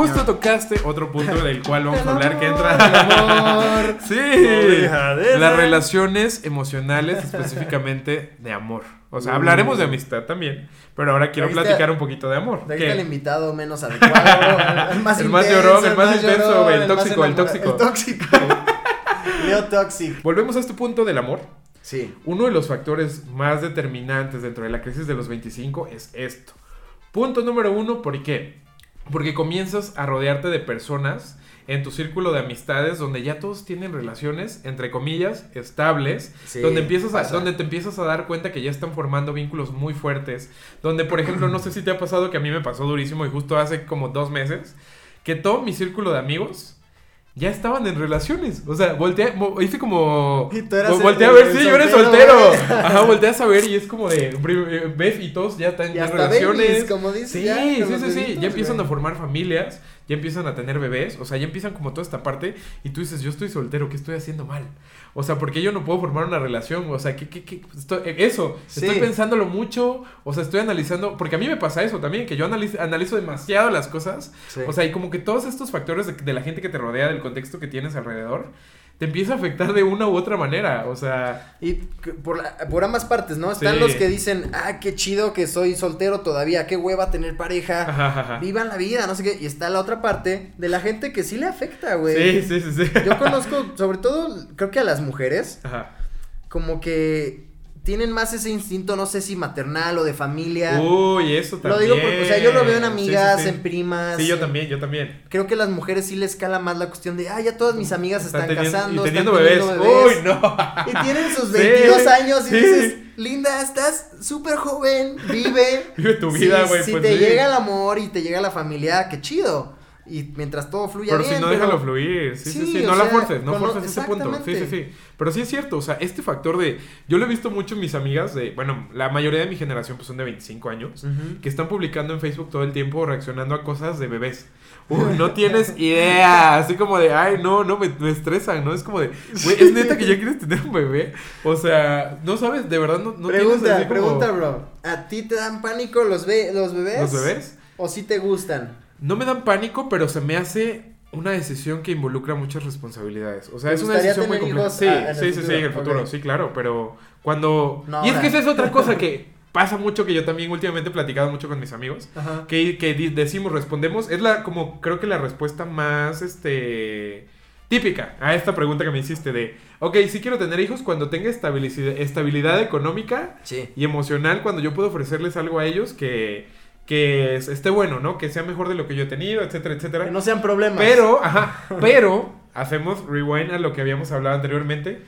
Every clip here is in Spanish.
justo tocaste otro punto del cual vamos a hablar que entra. amor. sí. Las relaciones emocionales, específicamente de amor. O sea, hablaremos de amistad también, pero ahora quiero platicar un poquito de amor. Está el invitado menos adecuado, el más El más intenso, llorón, el más intenso, el tóxico, el tóxico. El tóxico. Leo Toxic. Volvemos a este punto del amor. Sí. Uno de los factores más determinantes dentro de la crisis de los 25 es esto. Punto número uno, ¿por qué? Porque comienzas a rodearte de personas en tu círculo de amistades donde ya todos tienen relaciones, entre comillas, estables, Sí, donde, empiezas a, donde te empiezas a dar cuenta que ya están formando vínculos muy fuertes, donde por ejemplo, no sé si te ha pasado que a mí me pasó durísimo y justo hace como dos meses, que todo mi círculo de amigos ya estaban en relaciones. O sea, volteé, hice como. Y tú eras el- volteé a ver, el sí, yo era soltero. Ajá, volteas a ver y es como de. prim- eh, y todos ya están en relaciones. babies, como dices. Sí, ya, sí, sí, sí. bebitos, Ya empiezan güey. a formar familias, ya empiezan a tener bebés, o sea, ya empiezan como toda esta parte y tú dices, yo estoy soltero, ¿qué estoy haciendo mal? O sea, ¿por qué yo no puedo formar una relación? O sea, ¿qué, qué, qué? Estoy- eh, eso, Sí. estoy pensándolo mucho, o sea, estoy analizando, porque a mí me pasa eso también, que yo analizo, analizo demasiado las cosas, Sí. o sea, y como que todos estos factores de, de la gente que te rodea, del contexto que tienes alrededor, te empieza a afectar de una u otra manera, o sea... Y por, la- por ambas partes, ¿no? Están Sí. los que dicen, ah, qué chido que soy soltero todavía, qué hueva tener pareja, ajá, ajá. vivan la vida, no sé qué. Y está la otra parte de la gente que sí le afecta, güey. Sí, sí, sí, sí. Yo conozco, sobre todo, creo que a las mujeres, Ajá. como que tienen más ese instinto, no sé si maternal o de familia. Uy, eso lo también. digo porque, o sea, yo lo veo en amigas, sí, sí. en primas. Sí, yo en- también, yo también. Creo que a las mujeres sí les cala más la cuestión de, ah, ya todas mis amigas están, teniendo- casando, y están teniendo bebés. Uy, no. Y tienen sus Sí, 22 años y dices, linda, estás súper joven, vive. Vive tu vida, Si- güey, Si pues te llega el amor y te llega la familia, qué chido. Y mientras todo fluya Pero bien. si no, pero- déjalo fluir. Sí, sí, Sí, No la forces, no forces ese punto. Sí, sí, sí. Pero sí es cierto, o sea, este factor de. Yo lo he visto mucho en mis amigas de. Bueno, la mayoría de mi generación pues son de 25 años. Que están publicando en Facebook todo el tiempo reaccionando a cosas de bebés. No tienes idea. Así como de, ay, no, no, me, me estresan, ¿no? Es como de, güey, ¿es neta que ya quieres tener un bebé? O sea, no sabes, de verdad no, no tienes pregunta, así como- pregunta, bro. ¿A ti te dan pánico los, be- los bebés? ¿Los bebés? ¿O sí te gustan? No me dan pánico, pero se me hace una decisión que involucra muchas responsabilidades. O sea, ¿Te es una decisión muy compleja. Sí, ah, sí, sí, sí, futuro? en el futuro, sí, claro, pero cuando... No y es que esa es otra cosa que pasa mucho, que yo también últimamente he platicado mucho con mis amigos, Ajá. que, que decimos, respondemos, es la, como, creo que la respuesta más, este... Típica a esta pregunta que me hiciste de, ok, sí quiero tener hijos cuando tenga estabilidad, estabilidad económica Sí. y emocional cuando yo puedo ofrecerles algo a ellos que, que es- esté bueno, ¿no? Que sea mejor de lo que yo he tenido, etcétera, etcétera. Que no sean problemas. Pero, ajá, pero hacemos rewind a lo que habíamos hablado anteriormente.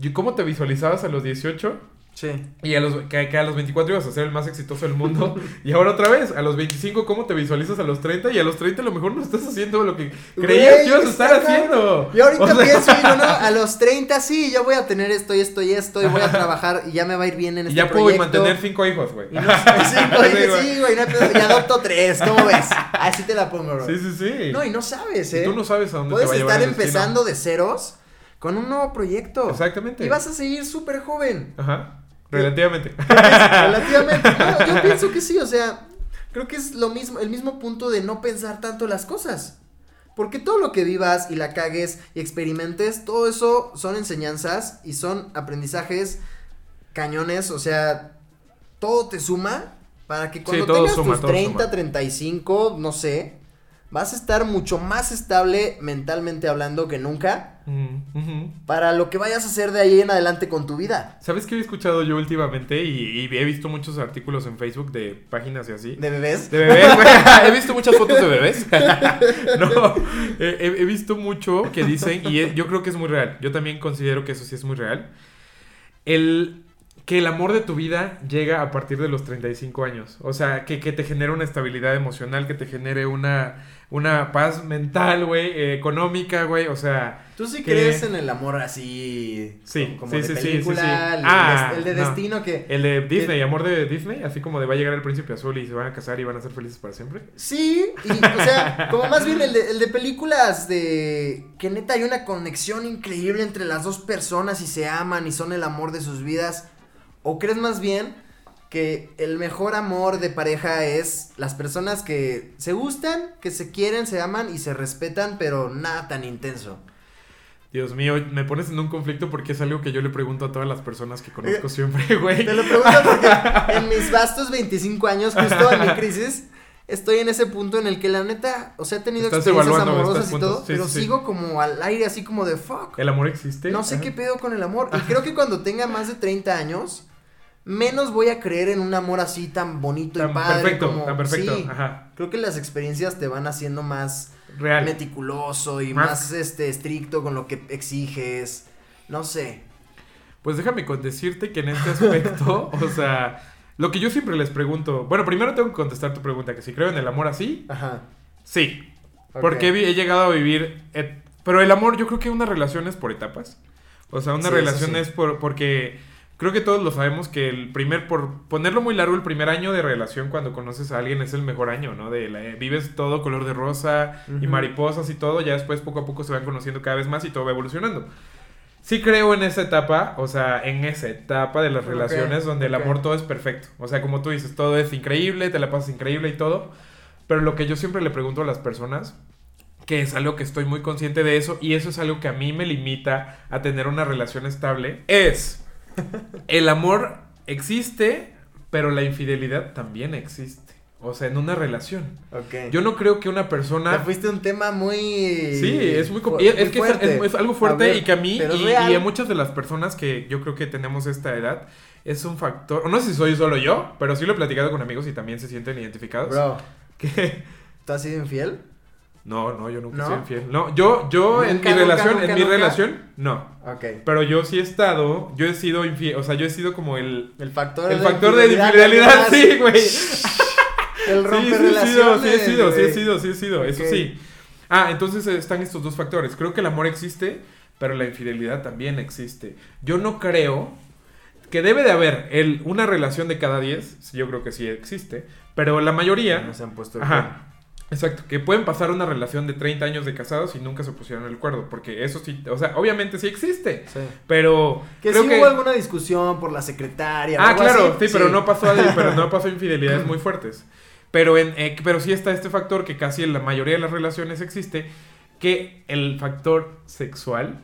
¿Y ¿Cómo te visualizabas a los 18? Sí. Y a los, que, que a los 24 ibas a ser el más exitoso del mundo. y ahora otra vez, a los 25, ¿cómo te visualizas a los 30? Y a los 30 a lo mejor no estás haciendo lo que creías que ibas a estar está haciendo. Yo ahorita O sea, pienso, digo, no, a los 30 sí, yo voy a tener esto y esto y esto y voy a trabajar y ya me va a ir bien en Y este ya puedo proyecto. mantener cinco hijos, güey. Y no- sí, güey, Sí, güey. no y adopto tres, ¿cómo ves? Así te la pongo, bro. Sí, sí, sí. No, y no sabes, Y ¿eh? tú no sabes a dónde Puedes te va estar el destino. empezando de ceros con un nuevo proyecto. Exactamente. Y vas a seguir súper joven. Ajá. Relativamente. Relativamente. No, yo pienso que sí, o sea, creo que es lo mismo, el mismo punto de no pensar tanto las cosas. Porque todo lo que vivas y la cagues y experimentes, todo eso son enseñanzas y son aprendizajes cañones, o sea, todo te suma para que cuando tengas suma, tus todo 30, suma. 35, no sé, vas a estar mucho más estable mentalmente hablando que nunca Mm, para lo que vayas a hacer de ahí en adelante con tu vida. ¿Sabes qué he escuchado yo últimamente? Y, y he visto muchos artículos en Facebook de páginas y así. ¿De bebés? De bebés, güey. He visto muchas fotos de bebés. no, he, visto mucho que dicen, y yo creo que es muy real. Yo también considero que eso sí es muy real. El que el amor de tu vida llega a partir de los 35 años. O sea, que, que te genere una estabilidad emocional, que te genere una, una paz mental, güey, eh, económica, güey. O sea, ¿Tú sí que- crees en el amor así? Sí, como sí, de sí, película, sí, sí. El, Ah, el de no. destino que... el de Disney, amor de Disney, así como de va a llegar el príncipe azul y se van a casar y van a ser felices para siempre. Sí, y, o sea, como más bien el de, el de películas de... Que neta hay una conexión increíble entre las dos personas y se aman y son el amor de sus vidas. ¿O crees más bien que el mejor amor de pareja es las personas que se gustan, que se quieren, se aman y se respetan, pero nada tan intenso. Dios mío, me pones en un conflicto porque es algo que yo le pregunto a todas las personas que conozco siempre, güey. Te lo pregunto porque en mis vastos 25 años, justo en mi crisis, estoy en ese punto en el que la neta, o sea, he tenido Estás experiencias amorosas y todo. Sí, pero sí. sigo como al aire, así como de fuck. ¿El amor existe? No sé Ajá. qué pedo con el amor. Y creo que cuando tenga más de 30 años, menos voy a creer en un amor así tan bonito Tan y padre. perfecto, como, tan perfecto. Sí, Ajá. creo que las experiencias te van haciendo más Real. meticuloso y Más- más, este estricto con lo que exiges. No sé. Pues déjame decirte que en este aspecto, o sea, lo que yo siempre les pregunto, bueno, primero tengo que contestar tu pregunta, que si creo en el amor así, Ajá. sí, porque he, llegado a vivir, et- pero el amor yo creo que una relación es por etapas, o sea, una Sí, relación sí. es por, porque creo que todos lo sabemos que el primer, por ponerlo muy largo, el primer año de relación cuando conoces a alguien es el mejor año, ¿no? De la- vives todo color de rosa y Ujú. mariposas y todo, ya después poco a poco se van conociendo cada vez más y todo va evolucionando. Sí creo en esa etapa, o sea, en esa etapa de las Ok, relaciones donde el ok. amor todo es perfecto. O sea, como tú dices, todo es increíble, te la pasas increíble y todo. Pero lo que yo siempre le pregunto a las personas, que es algo que estoy muy consciente de eso, y eso es algo que a mí me limita a tener una relación estable, es, el amor existe, pero la infidelidad también existe. O sea, en una relación. Ok. Yo no creo que una Te persona... fuiste a un tema muy. Sí, es muy, fu- es, muy que es- es, es algo fuerte ver, y que a mí y, y a muchas de las personas que yo creo que tenemos esta edad es un factor, o no sé si soy solo yo, pero sí lo he platicado con amigos y también se sienten identificados. Bro, Que ¿tú has sido infiel? No, no, yo nunca ¿No? soy infiel. No, yo yo en mi nunca, relación, nunca, en mi nunca. relación no, Ok. pero yo sí he estado, yo he sido infiel, o sea, yo he sido como el El factor el factor de infidelidad, sí, güey. El Sí, romper sí, he sido, sí he relaciones, sido, sí he sido, sí he sido, eso sí. Ah, entonces están estos dos factores. Creo que el amor existe, pero la infidelidad también existe. Yo no creo que debe de haber el, una relación de cada 10, sí, yo creo que sí existe, pero la mayoría, No se han puesto el ajá, exacto, que pueden pasar una relación de 30 años de casados y nunca se pusieron el acuerdo, porque eso sí, o sea, obviamente sí existe. Sí. pero Que creo sí que... hubo alguna discusión por la secretaria. Ah, claro, así, sí, pero no pasó pero no pasó infidelidades muy fuertes. Pero en eh, pero sí está este factor que casi en la mayoría de las relaciones existe que el factor sexual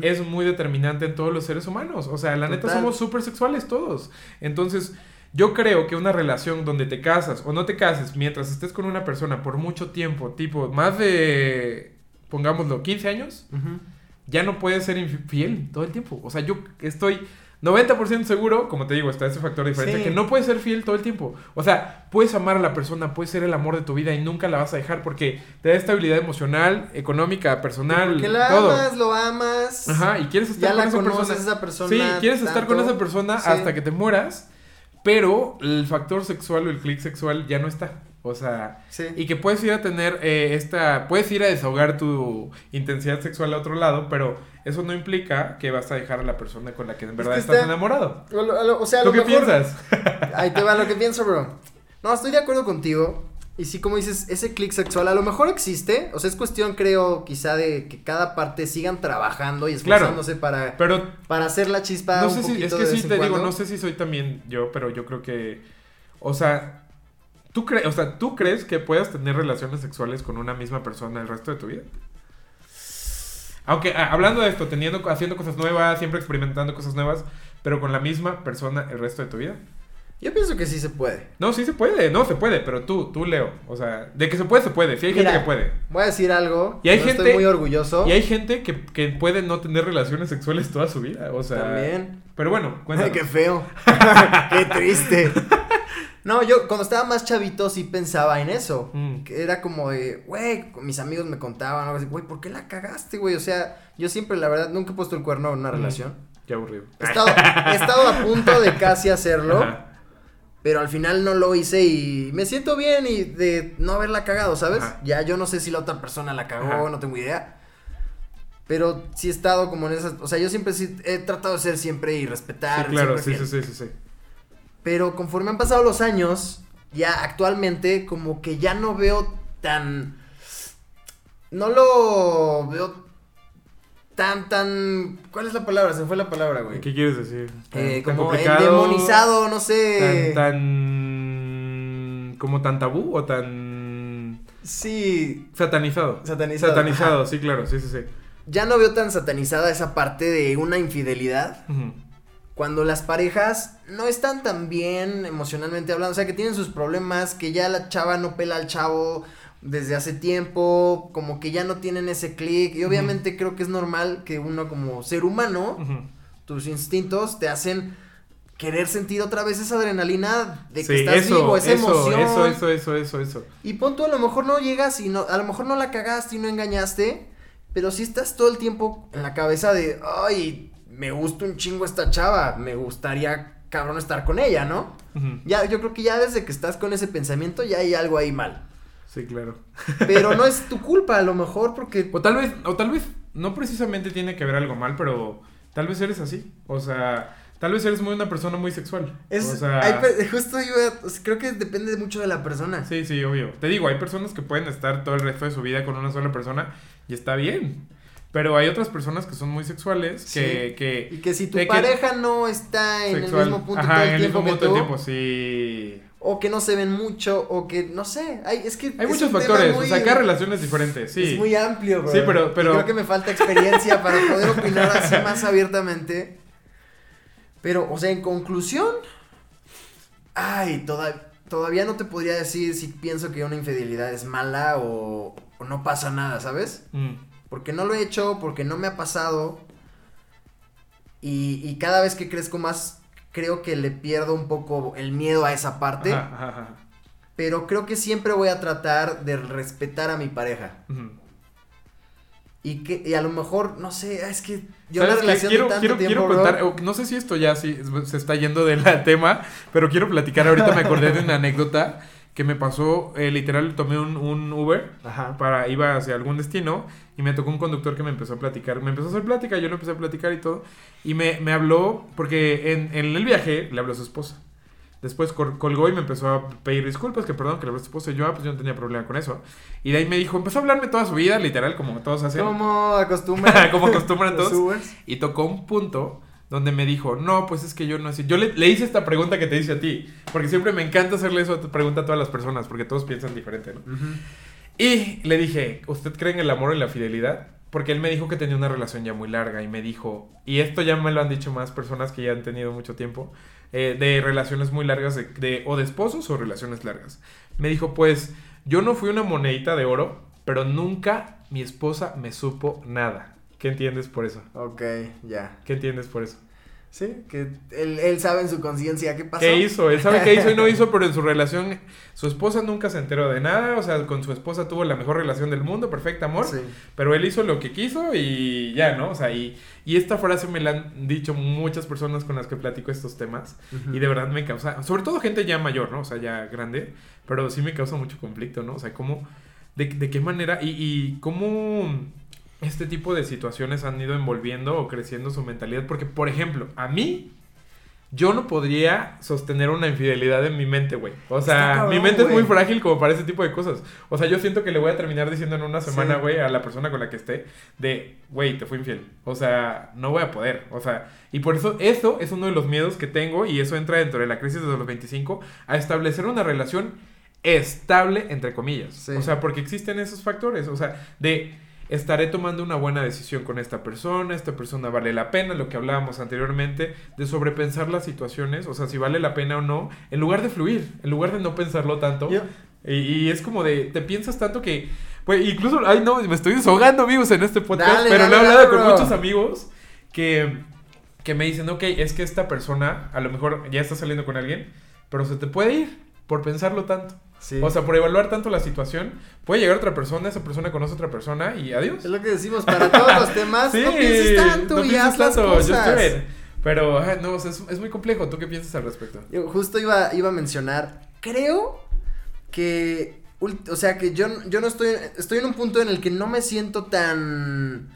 es muy determinante en todos los seres humanos. O sea, la neta somos súper sexuales todos. Entonces, yo creo que una relación donde te casas o no te cases mientras estés con una persona por mucho tiempo, tipo más de, pongámoslo, 15 años, Ujú. ya no puedes ser infiel todo el tiempo. O sea, yo estoy 90% seguro, como te digo, está ese factor de diferencia, Sí. que no puedes ser fiel todo el tiempo. O sea, puedes amar a la persona, puedes ser el amor de tu vida y nunca la vas a dejar porque te da estabilidad emocional, económica, personal, Porque la todo. amas, lo amas. Ajá, y quieres estar Ya con la esa conoces persona. esa persona. Sí, quieres estar con tanto. esa persona Sí. hasta que te mueras, pero el factor sexual o el clic sexual ya no está. O sea, Sí. y que puedes ir a tener eh, esta, puedes ir a desahogar tu intensidad sexual a otro lado, pero eso no implica que vas a dejar a la persona con la que en verdad que estás está- enamorado. O, lo- o sea, a ¿Tú lo qué mejor- piensas? Ahí te va lo que pienso, bro. No, estoy de acuerdo contigo. Y sí, como dices, ese clic sexual a lo mejor existe. O sea, es cuestión, creo, quizá de que cada parte sigan trabajando y Claro. esforzándose para, Pero para hacer la chispa no un sé si, es que sí te digo, no sé si soy también yo, pero yo creo que, o sea, ¿tú, crees, o sea, ¿tú crees que puedas tener relaciones sexuales con una misma persona el resto de tu vida? Aunque ah, hablando de esto, teniendo, haciendo cosas nuevas, siempre experimentando cosas nuevas, pero con la misma persona el resto de tu vida. Yo pienso que sí se puede. No, sí se puede, no se puede, pero tú, tú Leo, o sea, de que se puede, se puede, sí hay Mira, gente que puede. Voy a decir algo. Y hay no gente- Estoy muy orgulloso. Y hay gente que, que puede no tener relaciones sexuales toda su vida, o sea. También. Pero bueno, Ay, cuéntanos. qué feo. qué triste. No, yo cuando estaba más chavito sí pensaba en eso. Mm. Que era como de, güey, mis amigos me contaban, algo así, güey, ¿por qué la cagaste, güey? O sea, yo siempre, la verdad, nunca he puesto el cuerno en una Mm. relación. Qué aburrido. He estado, he estado a punto de casi hacerlo, Ajá. Pero al final no lo hice y me siento bien y de no haberla cagado, ¿sabes? Ajá. Ya yo no sé si la otra persona la cagó, Ajá. no tengo idea. Pero sí he estado como en esas, o sea, yo siempre sí he tratado de ser siempre y respetar. Sí, claro, sí, sí, sí, sí, sí. Pero conforme han pasado los años, ya actualmente como que ya no veo tan... No lo veo tan, tan, ¿cuál es la palabra? Se fue la palabra, güey. ¿Qué quieres decir? Tan- Eh, tan como demonizado, no sé. Tan, tan. como tan tabú o tan. Sí, satanizado. satanizado. Satanizado, Ajá. sí, claro, sí, sí, sí. Ya no veo tan satanizada esa parte de una infidelidad. Cuando las parejas no están tan bien emocionalmente hablando, o sea, que tienen sus problemas, que ya la chava no pela al chavo desde hace tiempo, como que ya no tienen ese clic. Y obviamente creo que es normal que uno como ser humano, tus instintos te hacen querer sentir otra vez esa adrenalina de que Sí, estás eso, vivo, esa eso, emoción. eso, eso, eso, eso, eso. Y pon tú, a lo mejor no llegas y no, a lo mejor no la cagaste y no engañaste, pero si estás todo el tiempo en la cabeza de, ay, me gusta un chingo esta chava, me gustaría cabrón estar con ella, ¿no? Ya, yo creo que ya desde que estás con ese pensamiento ya hay algo ahí mal. Sí, claro. Pero no es tu culpa, a lo mejor, porque O tal vez, o tal vez, no precisamente tiene que ver algo mal, pero tal vez eres así. O sea, tal vez eres muy una persona muy sexual. es, o sea, hay justo yo, o sea, creo que depende mucho de la persona. sí, sí, obvio. Te digo, hay personas que pueden estar todo el resto de su vida con una sola persona y está bien. Pero hay otras personas que son muy sexuales que, Sí. que Y que si tu que- pareja no está en sexual- el mismo punto Ajá, todo en el el tiempo mismo punto del tú, tiempo, sí. O que no se ven mucho, o que, no sé, hay, es que... Hay muchos factores, muy- o sea, cada relación es diferente, sí. Es muy amplio, bro. Sí, pero- Y creo que me falta experiencia para poder opinar así más abiertamente. Pero, o sea, en conclusión. Ay, toda- todavía no te podría decir si pienso que una infidelidad es mala o, o no pasa nada, ¿sabes? Mm. Porque no lo he hecho, porque no me ha pasado. Y, y cada vez que crezco más, creo que le pierdo un poco el miedo a esa parte. Ajá, ajá, ajá. Pero creo que siempre voy a tratar de respetar a mi pareja. Y que y a lo mejor, no sé, es que yo ¿Sabes una qué? relación quiero, de tanto quiero, tiempo, quiero bro, contar, o no sé si esto ya sí se está yendo del tema, pero quiero platicar. Ahorita me acordé de una anécdota que me pasó, eh, literal, tomé un, un Uber Ajá. para, iba hacia algún destino y me tocó un conductor que me empezó a platicar, me empezó a hacer plática, yo le empecé a platicar y todo, y me, me habló, porque en, en el viaje le habló a su esposa. Después col- colgó y me empezó a pedir disculpas, que perdón, que le habló a su esposa. Y yo, ah, pues yo no tenía problema con eso. Y de ahí me dijo, empezó a hablarme toda su vida, literal, como todos hacen. Como acostumbran. Como acostumbran todos. Y tocó un punto donde me dijo, no, pues es que yo no sé. Yo le, le hice esta pregunta que te hice a ti, porque siempre me encanta hacerle eso pregunta a todas las personas, porque todos piensan diferente, ¿no? Y le dije, ¿usted cree en el amor y la fidelidad? Porque él me dijo que tenía una relación ya muy larga y me dijo, y esto ya me lo han dicho más personas que ya han tenido mucho tiempo, eh, de relaciones muy largas, de, de- o de esposos o relaciones largas. Me dijo, pues yo no fui una monedita de oro, pero nunca mi esposa me supo nada. ¿Qué entiendes por eso? Ok, ya. ¿Qué entiendes por eso? Sí, que él, él sabe en su conciencia qué pasó. ¿Qué hizo? Él sabe qué hizo y no hizo, pero en su relación, su esposa nunca se enteró de nada, o sea, con su esposa tuvo la mejor relación del mundo, perfecto amor, Sí. pero él hizo lo que quiso y ya, ¿no? O sea, y, y esta frase me la han dicho muchas personas con las que platico estos temas y de verdad me causa, sobre todo gente ya mayor, ¿no? O sea, ya grande, pero sí me causa mucho conflicto, ¿no? O sea, cómo, de, de qué manera y, y cómo este tipo de situaciones han ido envolviendo o creciendo su mentalidad, porque, por ejemplo, a mí... Yo no podría sostener una infidelidad en mi mente, güey. O sea, cabrón, mi mente es muy frágil como para ese tipo de cosas. O sea, yo siento que le voy a terminar diciendo en una semana, Sí. güey, a la persona con la que esté, de, güey, te fui infiel. O sea, no voy a poder. O sea, y por eso, eso es uno de los miedos que tengo, y eso entra dentro de la crisis de los 25, a establecer una relación estable, entre comillas. Sí. O sea, porque existen esos factores. O sea, de estaré tomando una buena decisión con esta persona, esta persona vale la pena, lo que hablábamos anteriormente, de sobrepensar las situaciones, o sea, si vale la pena o no, en lugar de fluir, en lugar de no pensarlo tanto. Y, y es como de, te piensas tanto que, pues, incluso, ay no, me estoy desahogando amigos en este podcast, Dale, pero dale, lo he hablado dale, con muchos amigos que, que me dicen, ok, es que esta persona, a lo mejor ya está saliendo con alguien, pero se te puede ir por pensarlo tanto. Sí. O sea, por evaluar tanto la situación, puede llegar otra persona, esa persona conoce a otra persona y adiós. es lo que decimos, para todos los temas, Sí, no pienses tanto no y pienses haz las tanto, cosas. Pero, ay, no, o sea, es, es muy complejo. ¿Tú qué piensas al respecto? Yo justo iba, iba a mencionar, creo que, o sea, que yo, yo no estoy, estoy en un punto en el que no me siento tan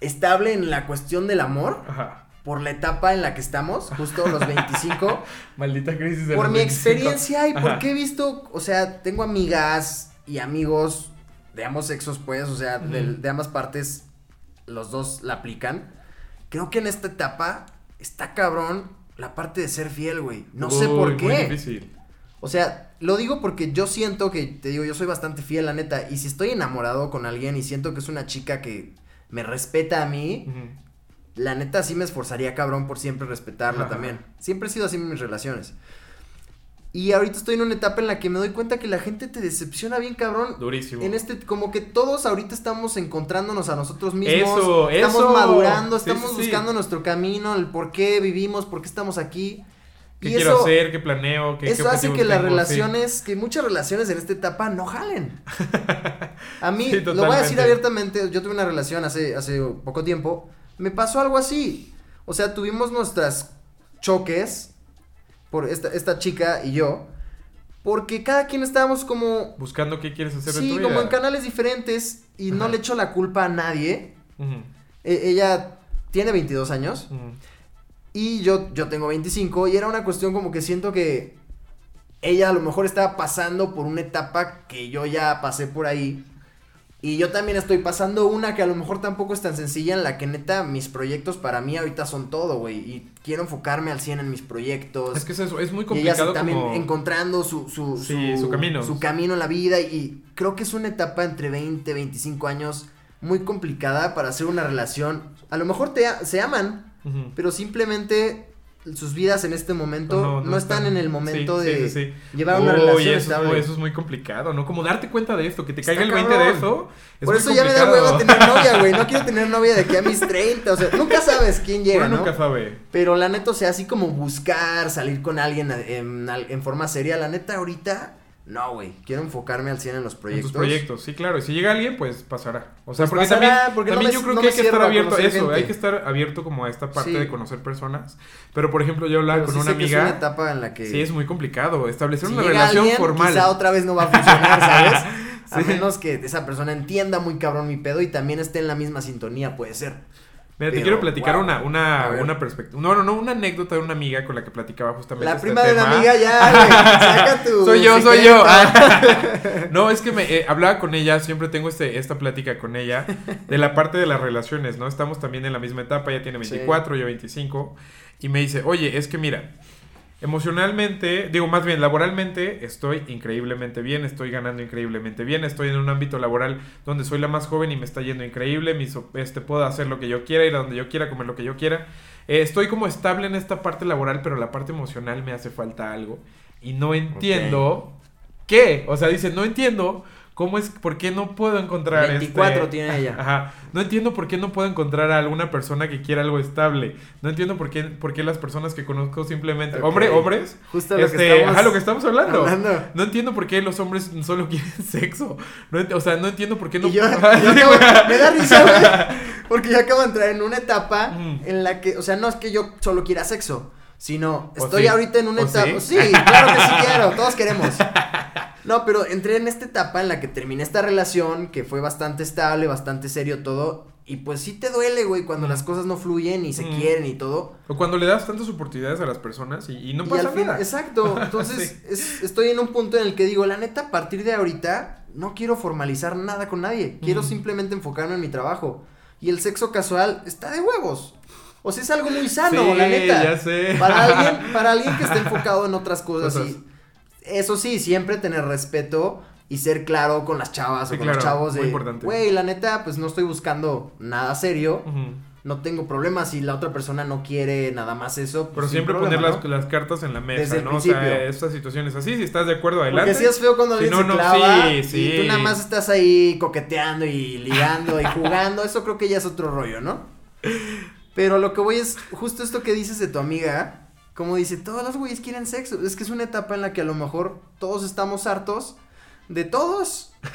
estable en la cuestión del amor, Ajá. Por la etapa en la que estamos, justo los 25, Maldita crisis de por los mi 25. experiencia y Ajá. porque he visto, o sea, tengo amigas y amigos de ambos sexos, pues, o sea, de, ambas partes, los dos la aplican. Creo que en esta etapa está cabrón la parte de ser fiel, güey. No sé por Muy qué. difícil. O sea, lo digo porque yo siento que, te digo, yo soy bastante fiel, la neta. Y si estoy enamorado con alguien y siento que es una chica que me respeta a mí, Ujú. La neta sí me esforzaría cabrón por siempre respetarla Ajá. también. Siempre he sido así en mis relaciones. Y ahorita estoy en una etapa en la que me doy cuenta que la gente te decepciona bien cabrón. Durísimo. En este, como que todos ahorita estamos encontrándonos a nosotros mismos. Eso, estamos eso. madurando, Sí, estamos sí, sí. buscando nuestro camino, el por qué vivimos, por qué estamos aquí. ¿Qué y quiero eso, hacer? ¿Qué planeo? ¿Qué, eso qué hace que las tengo? Relaciones, que muchas relaciones en esta etapa no jalen. A mí, lo voy a decir abiertamente, yo tuve una relación hace, hace poco tiempo, me pasó algo así. O sea, tuvimos nuestras choques por esta, esta chica y yo, porque cada quien estábamos como, Buscando qué quieres hacer sí, tu vida. como en canales diferentes y no le echo la culpa a nadie. E- ella tiene 22 años. Y yo, yo tengo 25 y era una cuestión como que siento que ella a lo mejor estaba pasando por una etapa que yo ya pasé por ahí. Y yo también estoy pasando una que a lo mejor tampoco es tan sencilla en la que neta mis proyectos para mí ahorita son todo, güey. Y quiero enfocarme al 100 en mis proyectos. Es que es eso, es muy y ella complicado también como... encontrando su, su, Sí, su camino. su camino en la vida. Y creo que es una etapa entre 20 y 25 años muy complicada para hacer una relación. A lo mejor te, se aman, pero simplemente sus vidas en este momento no, están, en el momento sí, de sí, sí. llevar una relación eso, es estable. eso es muy complicado, ¿no? Como darte cuenta de esto, que te caiga el 20 cabrón. de eso. Es Por eso ya me da hueva tener novia, güey. No quiero tener novia de que a mis 30. O sea, nunca sabes quién llega, Uno ¿no? nunca sabe. Pero la neta, o sea, así como buscar salir con alguien en, en forma seria, la neta, ahorita, no, güey. Quiero enfocarme al 100 en los En proyectos. tus proyectos, sí, claro. Y si llega alguien, pues pasará. O sea, Pues porque pasará, también, porque no también me- yo creo no que hay que estar abierto a eso. gente. Hay que estar abierto como a esta parte Sí. de conocer personas. Pero, por ejemplo, yo hablaba con sí una que es una amiga. etapa en la que. Sí, es muy complicado. Establecer si una llega relación alguien, formal. Quizá otra vez no va a funcionar, ¿sabes? A menos que esa persona entienda muy cabrón mi pedo y también esté en la misma sintonía, puede ser. Mira, te Pero, quiero platicar wow. una, una, una perspectiva. No, no, no, una anécdota de una amiga con la que platicaba justamente. La este prima de una amiga ya, güey. Saca tu. Soy yo, soy yo. no, es que me eh, hablaba con ella, siempre tengo este, esta plática con ella de la parte de las relaciones, ¿no? Estamos también en la misma etapa, ella tiene 24, yo 25, y me dice, oye, es que mira, emocionalmente, digo más bien laboralmente, estoy increíblemente bien, estoy ganando increíblemente bien, estoy en un ámbito laboral donde soy la más joven y me está yendo increíble, mis, este, puedo hacer lo que yo quiera, ir a donde yo quiera, comer lo que yo quiera. Eh, estoy como estable en esta parte laboral, pero la parte emocional me hace falta algo. Y no entiendo qué. O sea, dice, no entiendo cómo es, por qué no puedo encontrar 24 este- tiene ella. Ajá. No entiendo por qué no puedo encontrar a alguna persona que quiera algo estable. No entiendo por qué, por qué las personas que conozco simplemente. Hombre, hombres. Justo lo este, que estamos. ajá, lo que estamos hablando. hablando. No entiendo por qué los hombres solo quieren sexo. No ent- o sea, no entiendo por qué no. Y yo, Ajá, yo sí, acabo- güey. me da risa, güey. Porque yo acabo de entrar en una etapa Ujú. en la que, o sea, no es que yo solo quiera sexo, sino ¿O estoy sí? ahorita en una ¿O etapa. sí? Sí? claro que sí quiero, todos queremos. No, pero entré en esta etapa en la que terminé esta relación, que fue bastante estable, bastante serio todo. Y pues sí te duele, güey, cuando las cosas no fluyen y se Ujú. quieren y todo. O cuando le das tantas oportunidades a las personas y, y no y pasa al fin, nada. exacto. Entonces, es- estoy en un punto en el que digo, la neta, a partir de ahorita, no quiero formalizar nada con nadie. Quiero Ujú. simplemente enfocarme en mi trabajo. Y el sexo casual está de huevos. O sea, es algo muy sano, Sí, la neta. ya sé. Para alguien, para alguien que esté enfocado en otras cosas. Cosas. y eso sí, siempre tener respeto y ser claro con las chavas Sí, o con claro, los chavos muy de, importante. güey, la neta, pues no estoy buscando nada serio. No tengo problemas si la otra persona no quiere nada más eso. pues, Pero siempre problema, poner ¿no? las, cartas en la mesa, Desde el ¿no? O sea, estas situaciones así, si estás de acuerdo, adelante. Porque sí es feo cuando Si alguien no, se no, clava sí, sí. y tú nada más estás ahí coqueteando y ligando y jugando, eso creo que ya es otro rollo, ¿no? Pero lo que voy es justo esto que dices de tu amiga, como dice, todos los güeyes quieren sexo, es que es una etapa en la que a lo mejor todos estamos hartos de todos.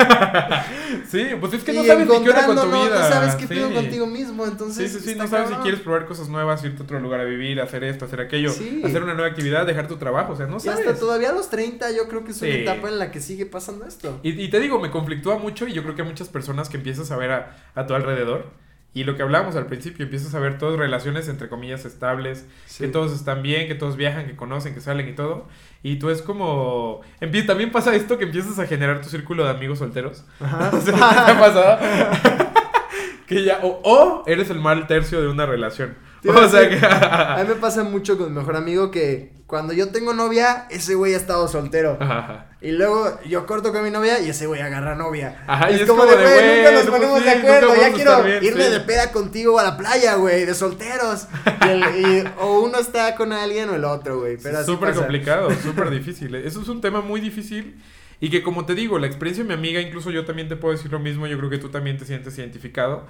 Sí, pues es que y no sabes ni qué onda con tu encontrándonos, vida. no sabes qué sí. pedo contigo mismo, Sí, entonces sí, sí, está no sabes si quieres probar cosas nuevas, irte a otro lugar a vivir, hacer esto, hacer aquello, Sí. hacer una nueva actividad, dejar tu trabajo, o sea, no Y sabes. hasta todavía a los 30 yo creo que es una Sí. etapa en la que sigue pasando esto. Y, y te digo, me conflictúa mucho y yo creo que hay muchas personas que empiezas a ver a, a tu alrededor. Y lo que hablábamos al principio, empiezas a ver todas relaciones entre comillas estables, que todos están bien, que todos viajan, que conocen, que salen y todo. Y tú es como... También pasa esto que empiezas a generar tu círculo de amigos solteros. Ajá. ¿qué te ha pasado? que ya, o, o eres el mal tercio de una relación. O sea que... A mí me pasa mucho con mi mejor amigo que cuando yo tengo novia, ese güey ha estado soltero. Ajá. Y luego yo corto con mi novia y ese güey agarra novia. Ajá, y es, es como, como de, güey, nunca nos ponemos sí, de acuerdo. Ya quiero bien, irme sí. de peda contigo a la playa, güey, de solteros. Y el- y- o uno está con alguien o el otro, güey. Pero súper complicado, súper difícil. Eso es un tema muy difícil. Y que como te digo, la experiencia de mi amiga, incluso yo también te puedo decir lo mismo, yo creo que tú también te sientes identificado.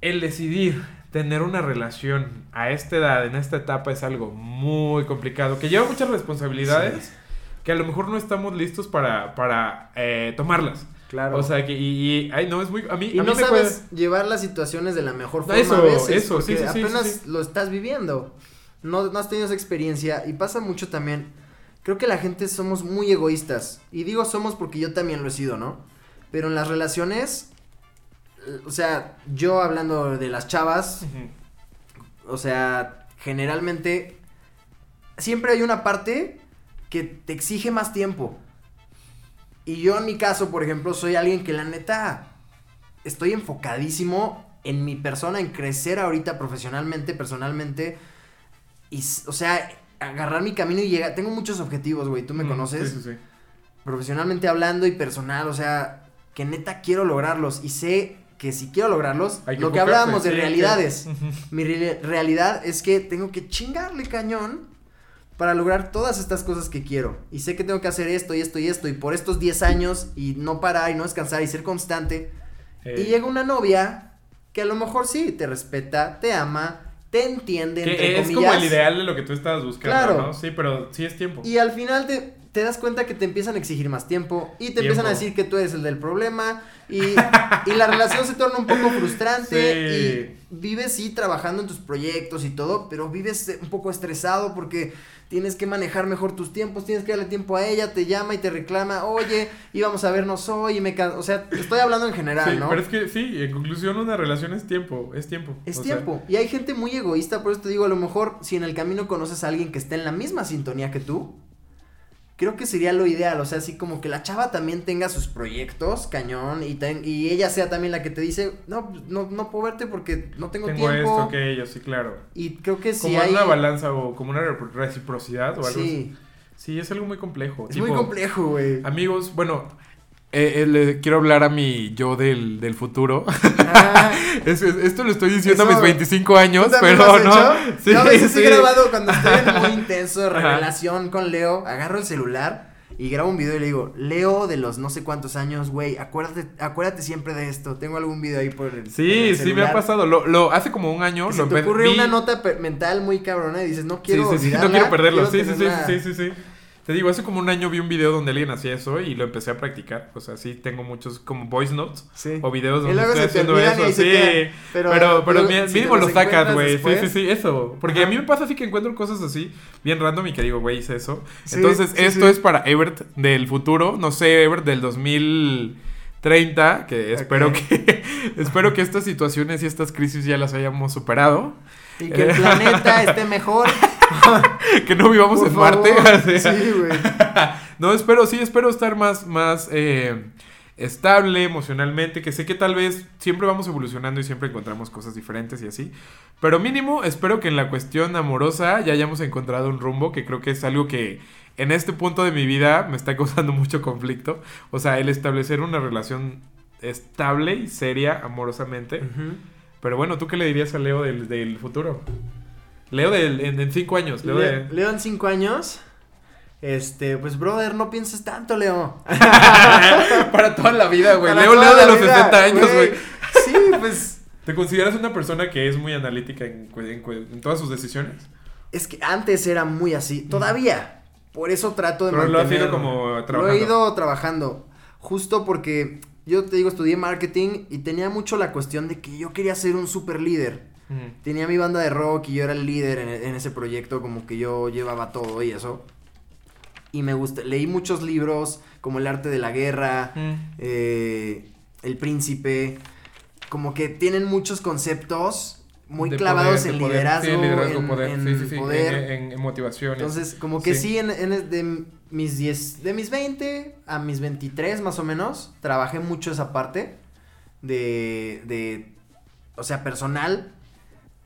El decidir tener una relación a esta edad, en esta etapa, es algo muy complicado, que lleva muchas responsabilidades, que a lo mejor no estamos listos para, para eh, tomarlas. Claro. O sea, que, y, y- ay, no, es muy, a mí, y a mí no me sabes puede- llevar las situaciones de la mejor forma eso, a veces. eso, porque sí, sí, sí, apenas sí, sí. lo estás viviendo. No, no has tenido esa experiencia. Y pasa mucho también. Creo que la gente somos muy egoístas. Y digo somos porque yo también lo he sido, ¿no? Pero en las relaciones. O sea, yo hablando de las chavas. O sea, generalmente. Siempre hay una parte que te exige más tiempo. Y yo en mi caso, por ejemplo, soy alguien que la neta estoy enfocadísimo en mi persona, en crecer ahorita profesionalmente, personalmente. Y, o sea, agarrar mi camino y llegar. Tengo muchos objetivos, güey. Tú me Mm, conoces. Sí, sí, sí. Profesionalmente hablando y personal. O sea, que neta quiero lograrlos. Y sé que si quiero lograrlos, Hay que lo que hablábamos de sí, que- realidades. Ujú. Mi re- realidad es que tengo que chingarle cañón para lograr todas estas cosas que quiero. Y sé que tengo que hacer esto y esto y esto. Y por estos 10 años y no parar y no descansar y ser constante. Eh, Y llega una novia que a lo mejor sí te respeta, te ama, te entiende, entre Que es comillas. como el ideal de lo que tú estabas buscando, Claro. ¿no? Sí, pero sí es tiempo. Y al final te, te das cuenta que te empiezan a exigir más tiempo y te empiezan a decir que tú eres el del problema y, y la relación se torna un poco frustrante Sí. y vives sí trabajando en tus proyectos y todo, pero vives eh, un poco estresado porque tienes que manejar mejor tus tiempos, tienes que darle tiempo a ella, te llama y te reclama, oye, íbamos a vernos hoy y me... ca-". O sea, estoy hablando en general, Sí, ¿no? pero es que sí, en conclusión una relación es tiempo, es tiempo. Es O sea, tiempo. Y hay gente muy egoísta, por eso te digo, a lo mejor si en el camino conoces a alguien que esté en la misma sintonía que tú, creo que sería lo ideal. O sea, así como que la chava también tenga sus proyectos, cañón, y, ten- y ella sea también la que te dice, no, pues, no, no puedo verte porque no tengo, tengo tiempo. esto, aquello, sí, claro. Y creo que si como hay... una balanza o como una reciprocidad o algo así. Sí, Sí, es algo muy complejo. es Tipo, muy complejo, güey. Amigos, bueno, eh, eh, le quiero hablar a mi yo del, del futuro. Ah, Es- es- esto lo estoy diciendo a mis 25 años, ¿tú también pero no. Sí, Yo a veces sí. he grabado cuando estoy en muy intenso de Ajá. revelación con Leo, agarro el celular y grabo un video y le digo, Leo de los no sé cuántos años, güey, acuérdate, acuérdate siempre de esto. Tengo algún video ahí por el Sí, el sí me ha pasado. Lo, lo, hace como un año lo se te ocurre vi- una nota mental muy cabrona y dices, no Sí, quiero sí, sí, no quiero perderlo. quiero Sí, sí, sí, tenerla". sí, sí, sí. Te digo, hace como un año vi un video donde alguien hacía eso y lo empecé a practicar. O sea, sí tengo muchos como voice notes Sí. o videos donde estoy haciendo eso. Sí, pero, Pero, si mínimo te lo los sacas, güey. Sí, sí, sí, eso. Porque Ajá. a mí me pasa así que encuentro cosas así, bien random y que digo, güey, hice eso. Sí, Entonces, esto es para Ebert del futuro. No sé, Ebert del 2030, que espero Ok. que espero que estas situaciones y estas crisis ya las hayamos superado. Y que el planeta esté mejor. que no vivamos por en Marte. Sí, güey. No, espero, sí, espero estar más, más eh, estable emocionalmente, que sé que tal vez siempre vamos evolucionando y siempre encontramos cosas diferentes y así. Pero mínimo, espero que en la cuestión amorosa ya hayamos encontrado un rumbo, que creo que es algo que en este punto de mi vida me está causando mucho conflicto. O sea, el establecer una relación estable y seria amorosamente. Pero bueno, ¿tú qué le dirías a Leo del, del futuro? Leo del, en, en cinco años. Leo Le- de... Leo en cinco años. Este, pues brother, no pienses tanto, Leo. Para toda la vida, güey. Leo, Leo de los vida, 60 años, güey. Sí, pues ¿Te consideras una persona que es muy analítica en, todas sus decisiones? es que antes era muy así, todavía. Por eso trato de Pero lo has ido como Lo trabajando. he ido trabajando. Justo porque yo te digo, estudié marketing y tenía mucho la cuestión de que yo quería ser un super líder. Tenía mi banda de rock y yo era el líder en, en ese proyecto, como que yo llevaba todo y eso. Y me gusta, leí muchos libros como El arte de la guerra, eh, El príncipe, como que tienen muchos conceptos muy clavados poder, en poder. liderazgo, Sí, liderazgo, en, poder. en sí, sí, sí. en- poder. En, en motivación. Entonces, como que Sí. sí, en, en- de mis 10, de mis 20 a mis 23 más o menos, trabajé mucho esa parte de, de o sea, personal,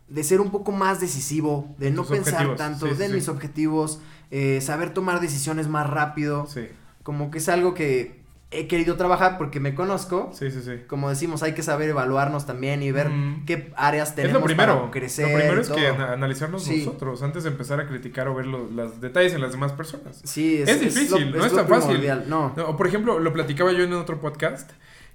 de ser un poco más decisivo, de no tus pensar objetivos. tanto, de mis objetivos, eh, saber tomar decisiones más rápido. Sí, Como que es algo que he querido trabajar porque me conozco. sí, sí, sí. Como decimos, hay que saber evaluarnos también y ver Mm. qué áreas Es tenemos lo primero. para crecer. lo primero es que todo. analizarnos Sí. nosotros antes de empezar a criticar o ver los, los detalles en las demás personas. Sí, es, Es difícil, lo- no es tan fácil. No. No, o por ejemplo, lo platicaba yo en otro podcast,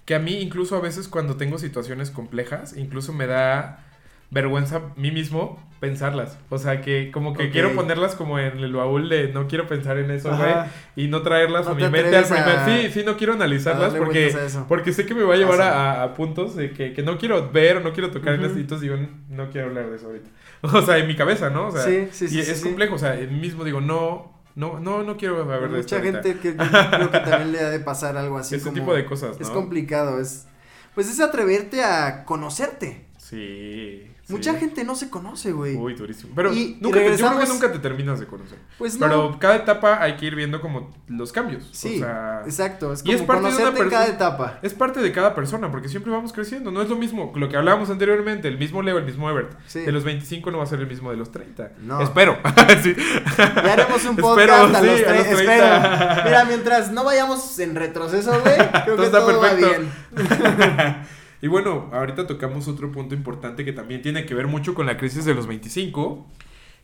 que a mí incluso a veces cuando tengo situaciones complejas, incluso me da vergüenza a mí mismo pensarlas. O sea, que como que quiero ponerlas como en el baúl de no quiero pensar en eso, güey, y no traerlas No a mi te mente al primer... a- Sí, sí, no quiero analizarlas porque... Porque sé que me va a llevar a, a puntos de que, que no quiero ver o no quiero tocar en las citas digo, no quiero hablar de eso ahorita. O sea, en mi cabeza, ¿no? O sea, Sí, sí, sí, y es complejo, o sea, mismo digo, no, no, no, no quiero hablar de Mucha ahorita. gente que creo que también le ha de pasar algo así Ese como- tipo de cosas, ¿no? Es complicado, es pues es atreverte a conocerte. Sí. Mucha gente no se conoce, güey. Uy, durísimo. Pero Y- y nunca yo creo que nunca te terminas de conocer. Pues no. Pero cada etapa hay que ir viendo como los cambios. sí, O sea, exacto, es y como es parte de una cada etapa. es parte de cada persona, porque siempre vamos creciendo. No es lo mismo, lo que hablábamos anteriormente, el mismo Leo, el mismo Ebert. Sí. De los 25 no va a ser el mismo de los 30. No. Espero. sí. Ya haremos un Espero, podcast a, sí, los a los 30. Espero. Mira, mientras no vayamos en retroceso, güey, creo Todo que todo va perfecto. bien. Y bueno, ahorita tocamos otro punto importante que también tiene que ver mucho con la crisis de los 25,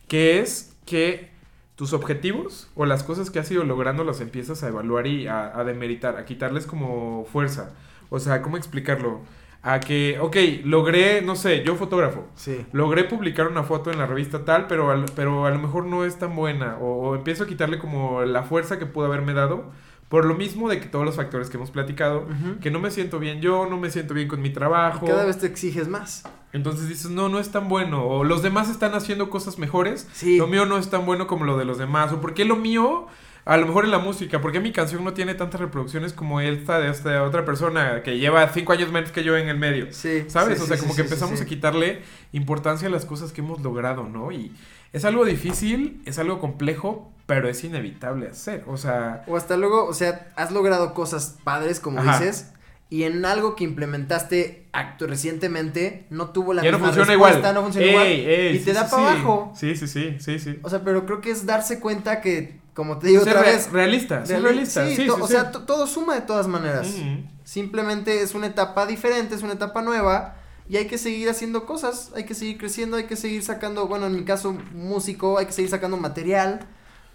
que es que tus objetivos o las cosas que has ido logrando las empiezas a evaluar y a, a demeritar, a quitarles como fuerza. O sea, ¿cómo explicarlo? A que, ok, logré, no sé, yo fotógrafo, Sí. logré publicar una foto en la revista tal, pero, al- pero a lo mejor no es tan buena. O, o empiezo a quitarle como la fuerza que pudo haberme dado. Por lo mismo de que todos los factores que hemos platicado, que no me siento bien yo, no me siento bien con mi trabajo. Cada vez te exiges más. Entonces dices, no, no es tan bueno. O los demás están haciendo cosas mejores. Sí. Lo mío no es tan bueno como lo de los demás. O por qué lo mío, a lo mejor en la música, porque mi canción no tiene tantas reproducciones como esta de esta otra persona que lleva cinco años menos que yo en el medio. Sí. ¿Sabes? sí, o sea, sí, como que empezamos a quitarle importancia a las cosas que hemos logrado, ¿no? Y es algo difícil, es algo complejo, pero es inevitable hacer. O sea, O hasta luego, o sea, has logrado cosas padres, como Ajá. dices, y en algo que implementaste acto recientemente no tuvo la ya no misma funciona respuesta, igual. no funciona Ey, igual. ey, y sí, te da sí, para sí. abajo. Sí, sí, sí, sí, sí. O sea, pero creo que es darse cuenta que, como te digo Ser otra re- vez, realista, ser reali- realista. sí, o sea, to- todo suma de todas maneras. Mm. Simplemente es una etapa diferente, es una etapa nueva. Y hay que seguir haciendo cosas, hay que seguir creciendo, hay que seguir sacando, bueno, en mi caso, músico, hay que seguir sacando material.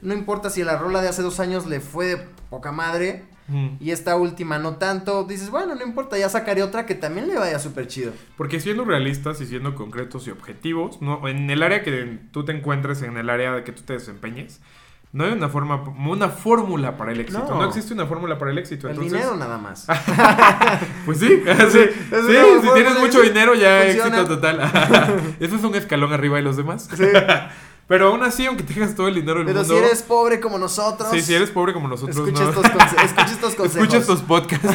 No importa si la rola de hace dos años le fue de poca madre Mm. y esta última no tanto. Dices, bueno, no importa, ya sacaré otra que también le vaya súper chido. Porque siendo realistas y siendo concretos y objetivos, no, en el área que tú te encuentres, en el área de que tú te desempeñes, no hay una forma, una fórmula para el éxito. No, No. existe una fórmula para el éxito. El entonces, dinero nada más. Pues sí, sí, es si tienes mucho dinero ya funciona. éxito total. Eso es un escalón arriba de los demás. Sí. Pero aún así, aunque tengas todo el dinero del Pero mundo, si eres pobre como nosotros, sí, si eres pobre como nosotros, escucha, no. estos conse- escucha estos consejos. Escucha estos podcasts.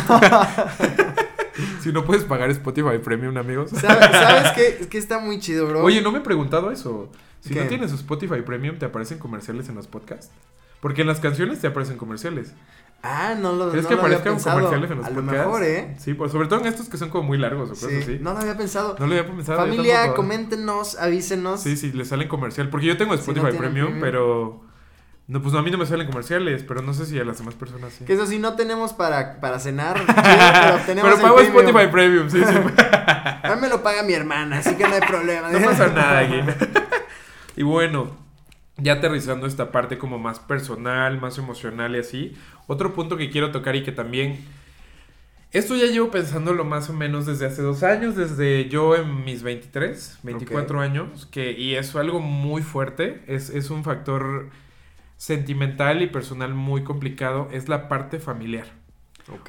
si no puedes pagar Spotify Premium, amigos. ¿Sabes, sabes qué? Que está muy chido, bro. Oye, no me he preguntado eso. Si ¿Qué? no tienes Spotify Premium, ¿te aparecen comerciales en los podcasts? Porque en las canciones te aparecen comerciales. Ah, no lo, ¿Crees no que aparezcan comerciales en los A lo podcasts? mejor, ¿eh? Sí, pues, sobre todo en estos que son como muy largos o cosas Sí, así. no lo había pensado. No lo había pensado. Familia, tampoco. coméntenos, avísenos. Sí, sí, le salen comercial. Porque yo tengo Si no Spotify Premium, premium. pero. No, pues no, a mí no me salen comerciales, pero no sé si a las demás personas sí. Que eso sí, no tenemos para, para cenar, pero tenemos Pero el pago premium. Spotify Premium, sí, sí. A mí me lo paga mi hermana, así que no hay problema. No pasa nada aquí. Y bueno, ya aterrizando esta parte como más personal, más emocional y así, otro punto que quiero tocar y que también... Esto ya llevo pensándolo más o menos desde hace dos años, desde yo en mis 23, 24 años, que, y es algo muy fuerte, es, es un factor sentimental y personal muy complicado, es la parte familiar.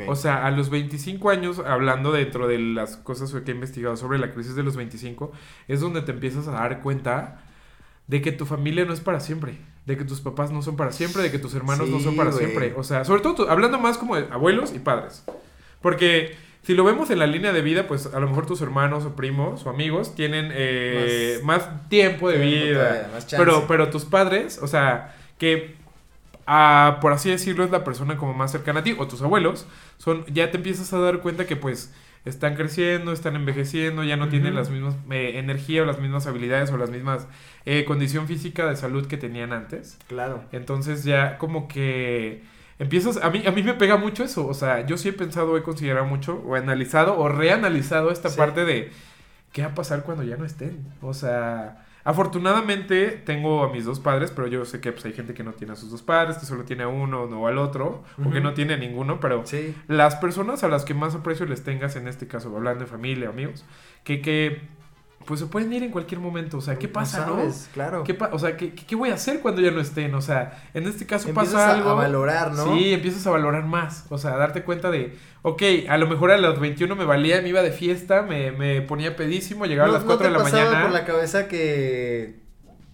O sea, a los 25 años, hablando dentro de las cosas que he investigado sobre la crisis de los 25, es donde te empiezas a dar cuenta de que tu familia no es para siempre, de que tus papás no son para siempre, de que tus hermanos no son para siempre. O sea, sobre todo tu- hablando más como de abuelos y padres. Porque si lo vemos en la línea de vida, pues a lo mejor tus hermanos o primos o amigos tienen eh, más, tiempo de Tiempo vida. todavía, más chance. Pero, pero tus padres, o sea, que ah, por así decirlo, es la persona como más cercana a ti, o tus abuelos, son, ya te empiezas a dar cuenta que pues están creciendo, están envejeciendo, ya no tienen las mismas eh, energía o las mismas habilidades o las mismas eh, condición física de salud que tenían antes. Claro. Entonces ya como que empiezas, a mí, a mí me pega mucho eso, o sea, yo sí he pensado, he considerado mucho, o analizado, o reanalizado esta Sí. parte de qué va a pasar cuando ya no estén. O sea, afortunadamente tengo a mis dos padres, pero yo sé que pues, hay gente que no tiene a sus dos padres, que solo tiene a uno o al otro, o que no tiene a ninguno, pero Sí. las personas a las que más aprecio les tengas, en este caso, hablando de familia, amigos, que, que pues se pueden ir en cualquier momento, o sea, ¿qué pasa, no? sabes, Claro. ¿Qué pa- o sea, ¿qué, qué- voy a hacer cuando ya no estén? O sea, en este caso Empiezas pasa algo. a valorar, ¿no? Sí, empiezas a valorar más. O sea, a darte cuenta de, ok, a lo mejor a los 21 me valía, me iba de fiesta, me, me ponía pedísimo, llegaba ¿No, a las no 4 te de la mañana. por la cabeza que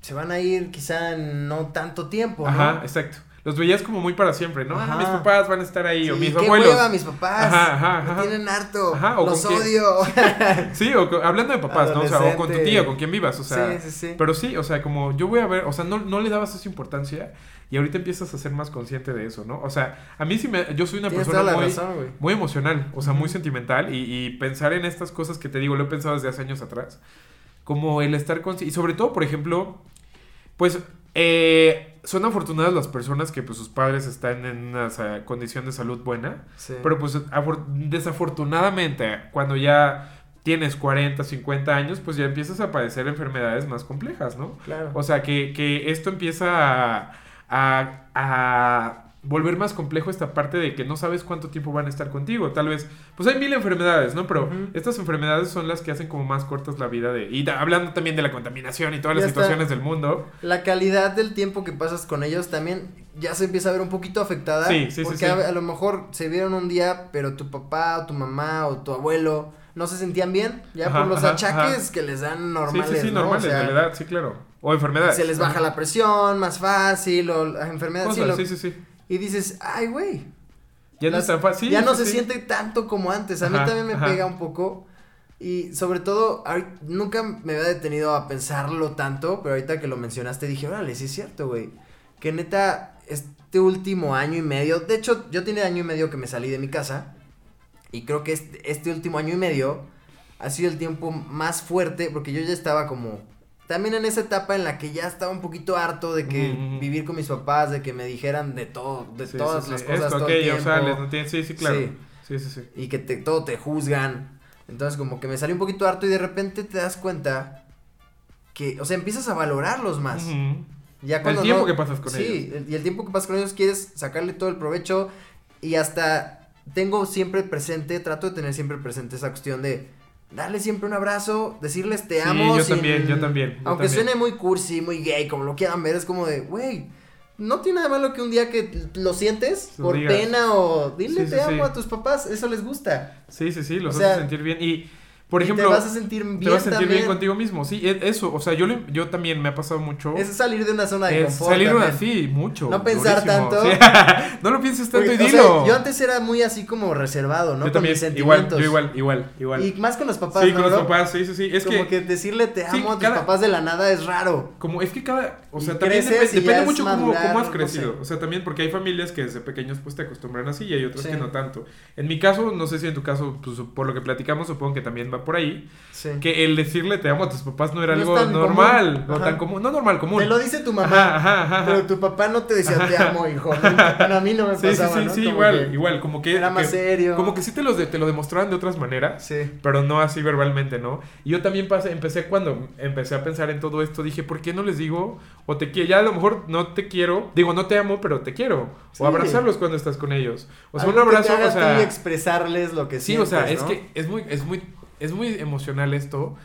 se van a ir quizá no tanto tiempo, ¿no? Ajá, exacto. Los veías como muy para siempre, ¿no? Ah, Ajá. mis papás van a estar ahí, o mis qué abuelos. hueva, mis papás. Ajá, ajá, Me ajá. tienen harto. Ajá, o los odio. Sí, o hablando de papás, ¿no? O sea, o con tu tío, con quien vivas, o sea. sí, sí, sí. Pero sí, o sea, como yo voy a ver, o sea, no, no le dabas esa importancia y ahorita empiezas a ser más consciente de eso, ¿no? O sea, a mí sí me, yo soy una persona muy, razón, muy emocional, o sea, muy sentimental y, y pensar en estas cosas que te digo, lo he pensado desde hace años atrás, como el estar consciente, y sobre todo, por ejemplo, pues, eh, son afortunadas las personas que pues sus padres están en una condición de salud buena, Sí. pero pues afor- desafortunadamente, cuando ya tienes 40, 50 años, pues ya empiezas a padecer enfermedades más complejas, ¿no? claro. O sea, que, que esto empieza a, a, a volver más complejo esta parte de que no sabes cuánto tiempo van a estar contigo. Tal vez, pues hay mil enfermedades, ¿no? Pero estas enfermedades son las que hacen como más cortas la vida de... Y hablando también de la contaminación y todas Ya las está. situaciones del mundo. La calidad del tiempo que pasas con ellos también ya se empieza a ver un poquito afectada. Sí, sí, sí, Porque sí. A, a lo mejor se vieron un día, pero tu papá o tu mamá o tu abuelo no se sentían bien, ya Ajá, por los ajá, achaques ajá. que les dan normales. sí, sí, sí, ¿no? O normales sea, de la edad, sí, claro. O enfermedades. Se les baja la presión más fácil o las enfermedades. sí, lo- sí, sí, sí. Y dices, ay, güey. Ya no es tan fácil. ya no sí, se sí. siente tanto como antes. A mí también me ajá. pega un poco. Y sobre todo, nunca me había detenido a pensarlo tanto, pero ahorita que lo mencionaste dije, órale, sí es cierto, güey. Que neta, este último año y medio, de hecho, yo tiene año y medio que me salí de mi casa. Y creo que este, este último año y medio ha sido el tiempo más fuerte, porque yo ya estaba como... También en esa etapa en la que ya estaba un poquito harto de que vivir con mis papás, de que me dijeran de todo, de Sí, todas sí, sí. las cosas Esto, todo el tiempo. Sí, sí, claro. Sí. Sí, sí, sí. y que te, todo te juzgan. Entonces como que me salió un poquito harto y de repente te das cuenta que, o sea, empiezas a valorarlos más. Ya cuando el tiempo no- que pasas con sí, ellos. el- y el tiempo que pasas con ellos quieres sacarle todo el provecho y hasta tengo siempre presente, trato de tener siempre presente esa cuestión de darle siempre un abrazo, decirles te Sí, amo. yo sin- también, yo también, yo Aunque también. suene muy cursi, muy gay, como lo quieran ver, es como de, güey, no tiene nada malo que un día que lo sientes por pena o dile Sí, te amo sí. a tus papás, eso les gusta. Sí, sí, sí, los O sea, hace sentir bien. Y, por y ejemplo, te vas a sentir bien te vas a sentir también. bien contigo mismo. Sí, e- eso. O sea, yo, le- yo también me ha pasado mucho. Es salir de una zona de confort. salir también. así, mucho. No pensar durísimo. tanto. Sí. no lo pienses tanto Porque, y o sea, dilo. yo antes era muy así como reservado, ¿no? Yo Con también, mis igual, sentimientos. yo igual, igual, igual. Y más con los papás, sí, ¿no, con los bro? papás, sí, sí, sí. Es como que, que, decirle te sí, amo a tus cada- papás de la nada es raro. como, es que cada, o Y sea, también y ya depende es mucho cómo, madurar, cómo has no crecido. sé. O sea, también porque hay familias que desde pequeños pues te acostumbran así y hay otras Sí. que no tanto. En mi caso, no sé si en tu caso, pues por lo que platicamos, supongo que también va por ahí. Sí. Que el decirle te amo a tus papás no era No algo normal. común. O Ajá. tan común. No normal, común. Te lo dice tu mamá, Ajá, ajá, ajá. pero tu papá no te decía te amo, hijo. Bueno, a mí no me Sí, sí, pasaba, sí, ¿no? sí, Como igual, que igual, como que... Era más que- serio. Como que sí te, los de- te lo demostraban de otras maneras, Sí. pero no así verbalmente, ¿no? Y yo también pasé, empecé cuando empecé a pensar en todo esto, dije, ¿por qué no les digo? O te quiero, ya a lo mejor no te quiero, digo, no te amo, pero te quiero. Sí. O abrazarlos cuando estás con ellos. O sea, un que abrazo, te haga o sea... expresarles lo que Sí, o sea, sientes, es ¿no? que es muy, es muy, es muy emocional esto,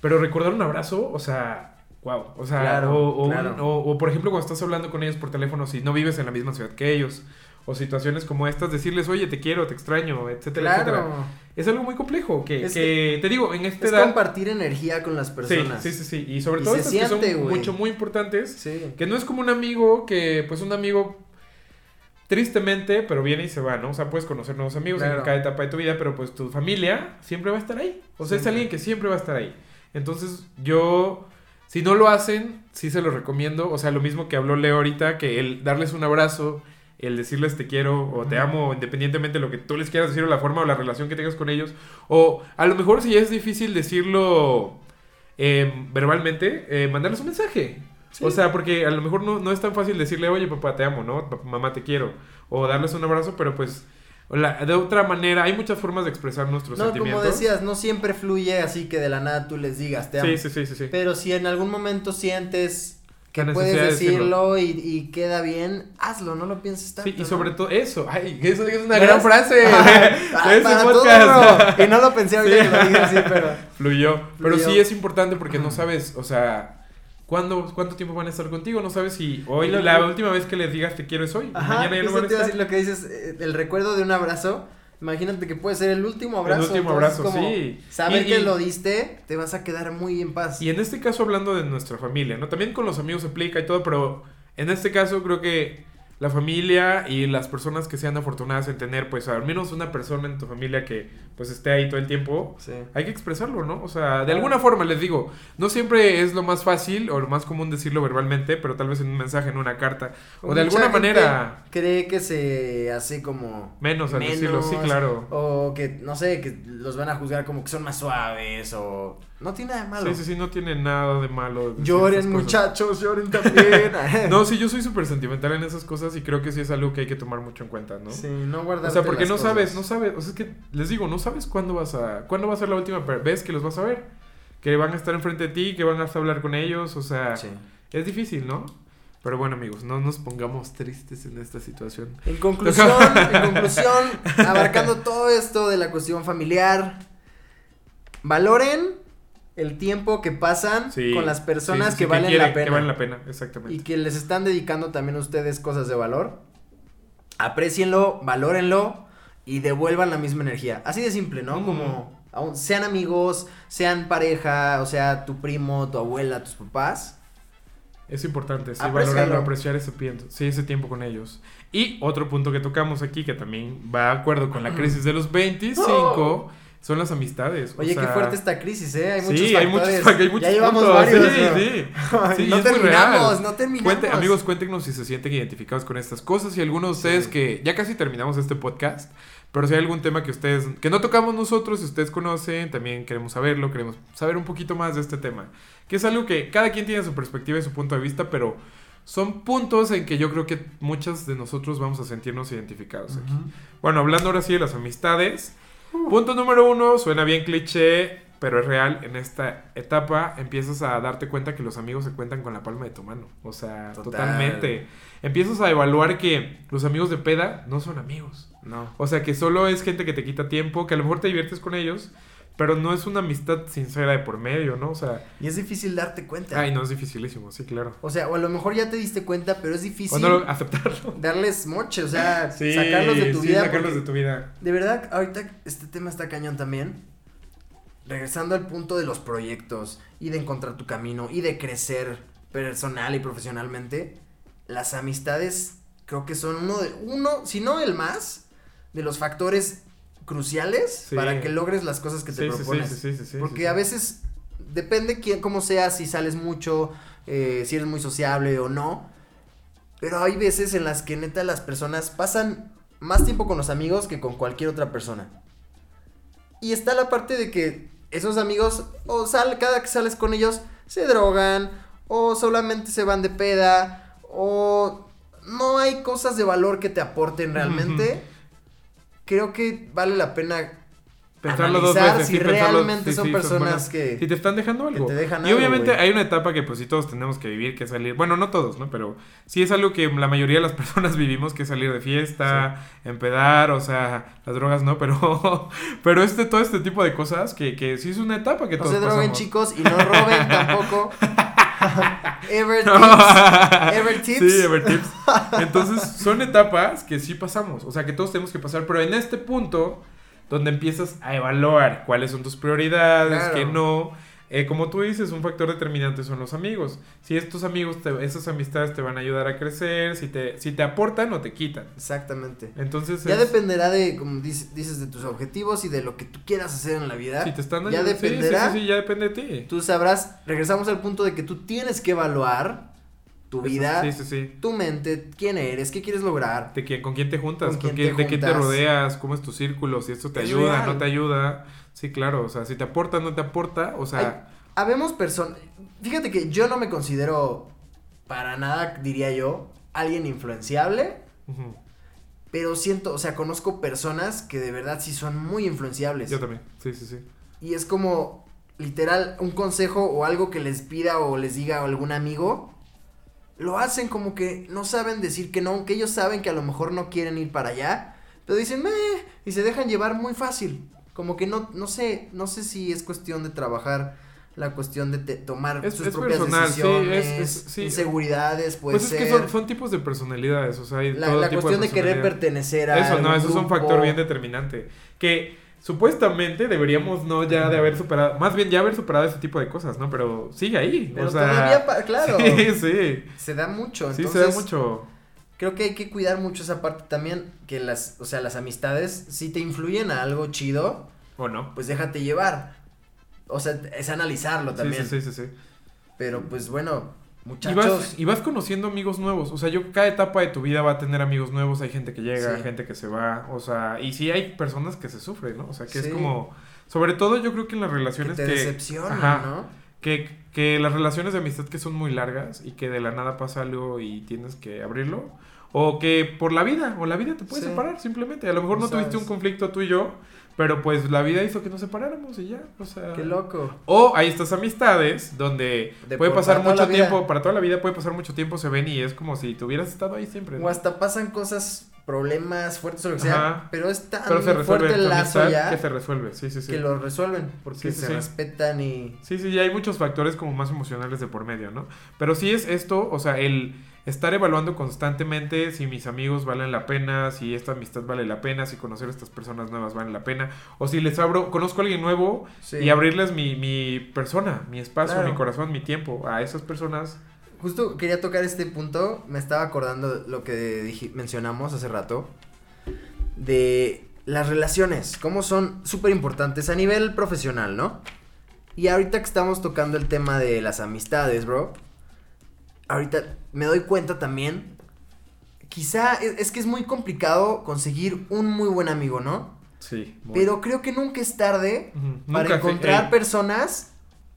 pero recordar un abrazo, o sea, wow, o sea, Claro, o, o, un- claro. o- o, por ejemplo cuando estás hablando con ellos por teléfono, si no vives en la misma ciudad que ellos, o situaciones como estas, decirles, oye, te quiero, te extraño, etcétera, etcétera. Claro. Es algo muy complejo, que, Es que, te digo, en esta Es edad... compartir energía con las personas. sí, sí, sí, y sobre Y todo estas que siente, son mucho, muy importantes, Sí. que no es como un amigo que, pues un amigo, tristemente, pero viene y se va, ¿no? O sea, puedes conocer nuevos amigos en cada etapa de tu vida, pero pues tu familia siempre va a estar ahí. O sea, es alguien que siempre va a estar ahí. Entonces, yo, si no lo hacen, sí se lo recomiendo. O sea, lo mismo que habló Leo ahorita, que el darles un abrazo el decirles te quiero o te amo, independientemente de lo que tú les quieras decir o la forma o la relación que tengas con ellos. O a lo mejor si ya es difícil decirlo eh, verbalmente, eh, mandarles un mensaje. Sí. O sea, porque a lo mejor no, no es tan fácil decirle, oye, papá, te amo, ¿no? Papá, mamá, te quiero. O darles un abrazo, pero pues, la- de otra manera, hay muchas formas de expresar nuestros No, como sentimientos. decías, no siempre fluye así que de la nada tú les digas te amo. Sí, sí, sí, sí. sí. Pero si en algún momento sientes que puedes decirlo y, y queda bien, hazlo, no lo pienses tanto. Sí, y ¿no? sobre todo eso. Ay, eso es una gran frase. Ah, para todo. Y no lo pensé ahorita Sí. que lo dije así, pero. Fluyó. Pero Fluyó. sí es importante porque no sabes, o sea, ¿cuándo, ¿cuánto tiempo van a estar contigo? No sabes si hoy, lo- la última vez que les digas te quiero es hoy. Ajá, mañana ya no van a estar. decir lo que dices, eh, el recuerdo de un abrazo. Imagínate que puede ser el último abrazo. El último abrazo, como sí. Saber Y- que y- lo diste, te vas a quedar muy en paz. Y en este caso hablando de nuestra familia, ¿no? También con los amigos se aplica y todo, pero en este caso creo que la familia y las personas que sean afortunadas en tener, pues al menos una persona en tu familia que pues esté ahí todo el tiempo, Sí. hay que expresarlo, ¿no? O sea, de alguna forma les digo, no siempre es lo más fácil o lo más común decirlo verbalmente, pero tal vez en un mensaje, en una carta, o de alguna manera Cree que se hace como. menos al decirlo, sí, claro. O que, no sé, que los van a juzgar como que son más suaves o. No tiene nada de malo. Sí, sí, sí, no tiene nada de malo. Lloren, muchachos, lloren también. No, sí, yo soy súper sentimental en esas cosas y creo que sí es algo que hay que tomar mucho en cuenta, ¿no? Sí, no guardar. O sea, porque no sabes, no sabes, o sea, es que les digo, no sabes cuándo vas a, cuándo va a ser la última vez que los vas a ver, que van a estar enfrente de ti, que van a hablar con ellos, o sea, Sí. es difícil, ¿no? Pero bueno, amigos, no nos pongamos tristes en esta situación. En conclusión, en conclusión, abarcando todo esto de la cuestión familiar, valoren el tiempo que pasan Sí, con las personas sí, sí, sí, que, valen la pena Que valen la pena, exactamente. y que les están dedicando también a ustedes cosas de valor. Aprecienlo, valórenlo y devuelvan la misma energía. Así de simple, ¿no? Como sean amigos, sean pareja, o sea, tu primo, tu abuela, tus papás. Es importante, sí, valorarlo, apreciar ese tiempo, sí, ese tiempo con ellos. Y otro punto que tocamos aquí, que también va de acuerdo con la crisis de los 25, son las amistades. o Oye, qué sea, fuerte esta crisis, ¿eh? Hay muchos sí, hay muchos, factores. hay muchos ya llevamos puntos, varios. Sí, ¿no? sí. Sí, no terminamos, no terminamos. Cuente- amigos, cuéntenos si se sienten identificados con estas cosas y algunos de ustedes Sí. que ya casi terminamos este podcast, pero si hay algún tema que ustedes que no tocamos nosotros, si ustedes conocen, también queremos saberlo, queremos saber un poquito más de este tema, que es algo que cada quien tiene su perspectiva y su punto de vista, pero son puntos en que yo creo que muchos de nosotros vamos a sentirnos identificados aquí. Ujú. Bueno, hablando ahora sí de las amistades. Punto número uno, suena bien cliché, pero es real. En esta etapa empiezas a darte cuenta que los amigos se cuentan con la palma de tu mano. O sea, Total. totalmente. Empiezas a evaluar que los amigos de peda no son amigos. No. O sea, que solo es gente que te quita tiempo, que a lo mejor te diviertes con ellos, pero no es una amistad sincera de por medio, ¿no? O sea, Y es difícil darte cuenta. ay, no es dificilísimo, sí, claro. O sea, o a lo mejor ya te diste cuenta, pero es difícil Cuando lo- aceptarlo. darles moche, o sea, Sí, sacarlos de tu sí, vida. sacarlos de tu vida. De verdad, ahorita este tema está cañón también. Regresando al punto de los proyectos y de encontrar tu camino y de crecer personal y profesionalmente, las amistades creo que son uno de uno, si no el más, de los factores cruciales Sí. para que logres las cosas que te Sí, propones. sí, Porque a veces depende quién, cómo seas, si sales mucho, eh, si eres muy sociable o no. Pero hay veces en las que neta las personas pasan más tiempo con los amigos que con cualquier otra persona. Y está la parte de que esos amigos, o sal, cada que sales con ellos, se drogan, o solamente se van de peda, o no hay cosas de valor que te aporten realmente. Creo que vale la pena Pensarlo dos analizar veces, si sí, realmente sí, son sí, personas que... Si te están dejando algo. te dejan y algo, obviamente hay una etapa que pues sí todos tenemos que vivir, que es salir. Bueno, no todos, ¿no? Pero sí es algo que la mayoría de las personas vivimos, que es salir de fiesta, empedar, o sea, las drogas no, pero pero este todo este tipo de cosas que, que sí es una etapa que No todos se droguen pasamos. chicos y no roben tampoco. Ever tips. Ever tips. Sí, Ever tips. Entonces, son etapas que sí pasamos. O sea, que todos tenemos que pasar. Pero en este punto, donde empiezas a evaluar cuáles son tus prioridades, Claro. que no. Eh, como tú dices, un factor determinante son los amigos. Si estos amigos, te- esas amistades te van a ayudar a crecer, si te, si te aportan o te quitan. Exactamente. Entonces, Ya es- dependerá de, como dices, dices, de tus objetivos y de lo que tú quieras hacer en la vida. si te están ya ayudando- sí, sí, dependerá. Sí, sí, ya depende de ti. Tú sabrás, regresamos al punto de que tú tienes que evaluar tu vida, Sí, sí, sí. tu mente, quién eres, qué quieres lograr. De quién- ¿Con quién te juntas? ¿Con ¿Con quién quién- te ¿De quién te rodeas? ¿Cómo es tu círculo? Si esto te Es ayuda, real. no te ayuda. Sí, claro. O sea, si te aporta, no te aporta. O sea, Habemos personas, fíjate que yo no me considero para nada, diría yo, alguien influenciable, pero siento, o sea, conozco personas que de verdad sí son muy influenciables. yo también. Sí, sí, sí. Y es como, literal, un consejo o algo que les pida o les diga algún amigo, lo hacen como que no saben decir que no, aunque ellos saben que a lo mejor no quieren ir para allá, pero dicen, meh, y se dejan llevar muy fácil. Como que no, no sé, no sé si es cuestión de trabajar la cuestión de te- tomar Es- sus es propias personal, sí, decisiones, es- es- sí. inseguridades, puede Pues es que son, son tipos de personalidades. O sea, hay la todo la tipo cuestión de, querer pertenecer a Eso no, eso es un factor bien determinante. Que supuestamente deberíamos no ya de haber superado, más bien ya haber superado ese tipo de cosas, ¿no? Pero sigue ahí. Pero o sea, todavía, claro, Sí, sí. se da mucho. Sí, Entonces, se da mucho. Creo que hay que cuidar mucho esa parte también, que las, o sea, las amistades, si te influyen a algo chido, ¿O no? pues déjate llevar. O sea, es analizarlo también. sí, sí, sí, sí. Pero pues bueno, Y muchachos. vas, y vas conociendo amigos nuevos. O sea, yo cada etapa de tu vida va a tener amigos nuevos. Hay gente que llega, Sí. gente que se va. O sea, y sí hay personas que se sufren, ¿no? O sea, que es como. Sobre todo yo creo que en las que relaciones te que. decepcionan, Ajá. ¿no? Que, que las relaciones de amistad que son muy largas y que de la nada pasa algo y tienes que abrirlo. O que por la vida, o la vida te puede Sí. separar simplemente. A lo mejor No no tuviste un conflicto tú y yo, pero pues la vida hizo que nos separáramos y ya. O sea. Qué loco. O hay estas amistades donde De puede pasar mucho vida. tiempo, para toda la vida puede pasar mucho tiempo, se ven y es como si tú hubieras estado ahí siempre. ¿no? O hasta pasan cosas, problemas fuertes o lo que sea, Ajá. pero es tan Pero se resuelve fuerte el lazo ya que se resuelve, sí, sí, sí. que lo resuelven porque Sí, sí, se sí. respetan y Sí, sí, ya hay muchos factores como más emocionales de por medio, ¿no? Pero sí es esto, o sea, el estar evaluando constantemente si mis amigos valen la pena, si esta amistad vale la pena, si conocer a estas personas nuevas vale la pena, o si les abro, conozco a alguien nuevo Sí. y abrirles mi, mi persona, mi espacio, Claro. mi corazón, mi tiempo a esas personas. Justo quería tocar este punto, me estaba acordando de lo que dije, mencionamos hace rato, de las relaciones, cómo son súper importantes a nivel profesional, ¿no? Y ahorita que estamos tocando el tema de las amistades, bro, ahorita me doy cuenta también, quizá es, es que es muy complicado conseguir un muy buen amigo, ¿no? Sí. muy- Pero creo que nunca es tarde para nunca encontrar personas,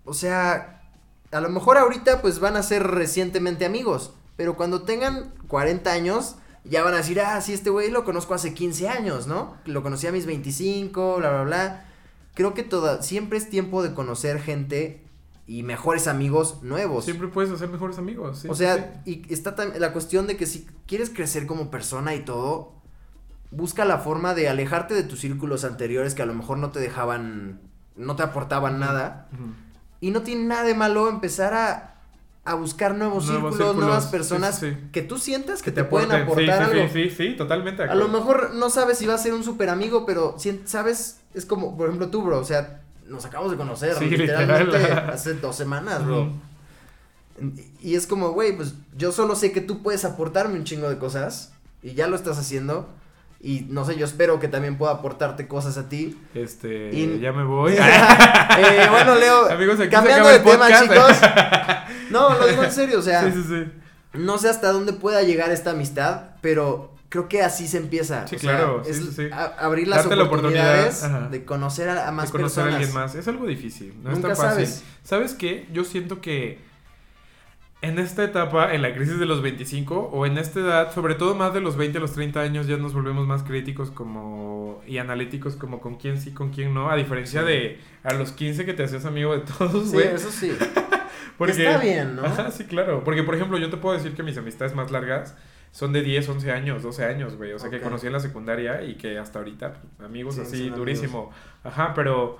o sea, a lo mejor ahorita pues van a ser recientemente amigos, pero cuando tengan 40 años ya van a decir, ah, sí, este güey lo conozco hace 15 años, ¿no? Lo conocí a mis 25, bla, bla, bla. Creo que toda, siempre es tiempo de conocer gente y mejores amigos nuevos. Siempre puedes hacer mejores amigos. sí, o sea, sí. y está la cuestión de que si quieres crecer como persona y todo, busca la forma de alejarte de tus círculos anteriores que a lo mejor no te dejaban, no te aportaban nada. Y no tiene nada de malo empezar a, a buscar nuevos, Nuevos círculos, círculos, nuevas personas sí, que tú sientas que, Que te, pueden aportar algo. Sí, sí, sí, totalmente. A lo mejor no sabes si va a ser un super amigo, pero sabes, es como, por ejemplo, tú, bro, o sea, nos acabamos de conocer Sí, literalmente literal. hace dos semanas, bro. Y es como, güey, pues yo solo sé que tú puedes aportarme un chingo de cosas y ya lo estás haciendo. Y no sé, yo espero que también pueda aportarte cosas a ti. Este, Y- ya me voy. Eh, bueno, Leo, Amigos, aquí se cambiando acaba de el tema, podcast. chicos. No, lo digo en serio, o sea, sí, sí, sí. no sé hasta dónde pueda llegar esta amistad, pero creo que así se empieza. Sí, o sea, claro, sí, es sí, abrir las Darte la oportunidad, oportunidades de conocer a, a más de conocer personas. a alguien más. Es algo difícil, no Nunca es tan fácil. sabes. ¿Sabes qué? Yo siento que en esta etapa, en la crisis de los 25, o en esta edad, sobre todo más de los 20 a los 30 años, ya nos volvemos más críticos como y analíticos como con quién sí, con quién no, a diferencia Sí. de a los 15 que te hacías amigo de todos, Sí, eso sí. Porque- Está bien, ¿no? Ajá, sí, claro. Porque, por ejemplo, yo te puedo decir que mis amistades más largas son de 10, 11 años, 12 años, güey. O sea, que Ok. conocí en la secundaria y que hasta ahorita, pues, amigos Sí, así, durísimo. Ajá, pero...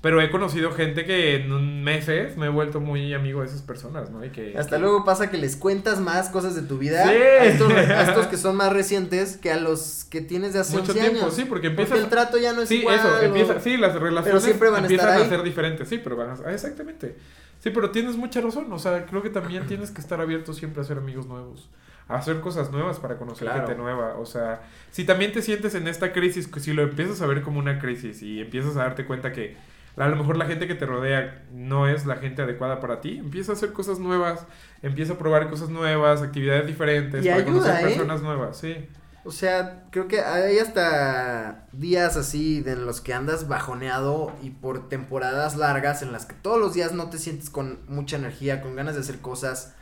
Pero he conocido gente que en meses me he vuelto muy amigo de esas personas, ¿no? Y que... Hasta que- luego pasa que les cuentas más cosas de tu vida Sí. a, estos, a estos que son más recientes que a los que tienes de hace Mucho 11 tiempo, años. sí, porque Porque empiezas... el trato ya no es Sí, igual. eso, o- empieza, sí, las relaciones siempre van a empiezan estar a ahí. ser diferentes, sí, pero van a, ah, exactamente. Sí, pero tienes mucha razón, o sea, creo que también tienes que estar abierto siempre a hacer amigos nuevos, a hacer cosas nuevas para conocer Claro. gente nueva, o sea, si también te sientes en esta crisis, que si lo empiezas a ver como una crisis y empiezas a darte cuenta que a lo mejor la gente que te rodea no es la gente adecuada para ti, empieza a hacer cosas nuevas, empieza a probar cosas nuevas, actividades diferentes, Y para ayuda, conocer ¿eh? personas nuevas, sí. O sea, creo que hay hasta días así de en los que andas bajoneado y por temporadas largas en las que todos los días no te sientes con mucha energía, con ganas de hacer cosas.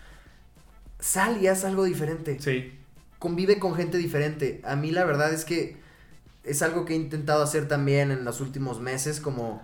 Sal y haz algo diferente. Sí. Convive con gente diferente. A mí la verdad es que es algo que he intentado hacer también en los últimos meses, como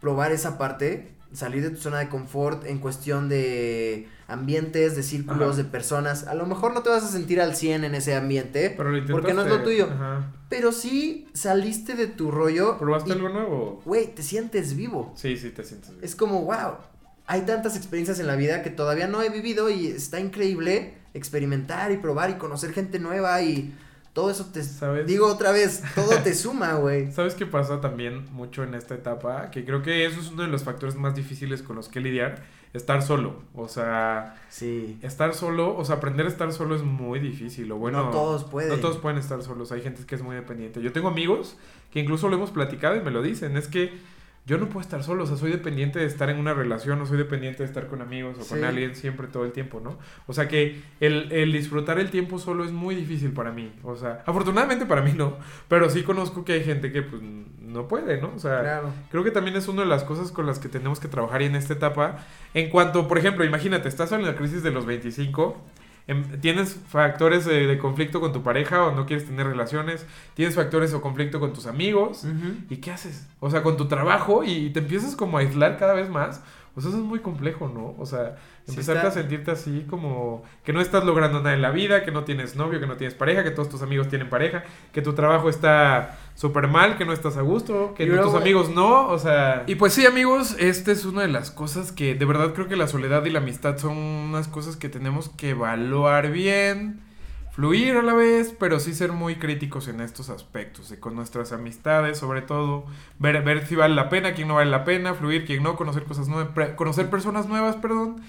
probar esa parte, salir de tu zona de confort en cuestión de ambientes, de círculos, Ajá. de personas. A lo mejor no te vas a sentir al 100 en ese ambiente, Pero lo porque no es lo tuyo. Ajá. Pero sí saliste de tu rollo. ¿Probaste y, algo nuevo? Güey, te sientes vivo. Sí, sí, te sientes bien. Es como, wow, hay tantas experiencias en la vida que todavía no he vivido y está increíble experimentar y probar y conocer gente nueva y todo eso te... ¿Sabes? Digo otra vez, todo te suma, güey. ¿Sabes qué pasa también mucho en esta etapa? Que creo que eso es uno de los factores más difíciles con los que lidiar. Estar solo. O sea, Sí. estar solo, o sea, aprender a estar solo es muy difícil. O bueno, no todos pueden. No todos pueden estar solos, hay gente que es muy dependiente. Yo tengo amigos que incluso lo hemos platicado y me lo dicen, es que yo no puedo estar solo, o sea, soy dependiente de estar en una relación, o soy dependiente de estar con amigos o con Sí. alguien siempre todo el tiempo, ¿no? O sea que el, el disfrutar el tiempo solo es muy difícil para mí, o sea, afortunadamente para mí no, pero sí conozco que hay gente que pues no puede, ¿no? O sea, Claro. Creo que también es una de las cosas con las que tenemos que trabajar en esta etapa. En cuanto, por ejemplo, imagínate, estás en la crisis de los 25, em, tienes factores de, de conflicto con tu pareja o no quieres tener relaciones, tienes factores o conflicto con tus amigos. ¿Y qué haces? O sea, con tu trabajo y te empiezas como a aislar cada vez más. O sea, eso es muy complejo, ¿no? O sea, Sí empezarte está. a sentirte así como que no estás logrando nada en la vida, que no tienes novio, que no tienes pareja, que todos tus amigos tienen pareja, que tu trabajo está súper mal, que no estás a gusto, que luego- tus amigos no, o sea... Y pues sí, amigos, esta es una de las cosas que de verdad creo que la soledad y la amistad son unas cosas que tenemos que evaluar bien fluir a la vez, pero sí ser muy críticos en estos aspectos, y con nuestras amistades sobre todo, ver, ver si vale la pena, quién no vale la pena, fluir, quién no, conocer cosas nuevas, conocer personas nuevas, perdón,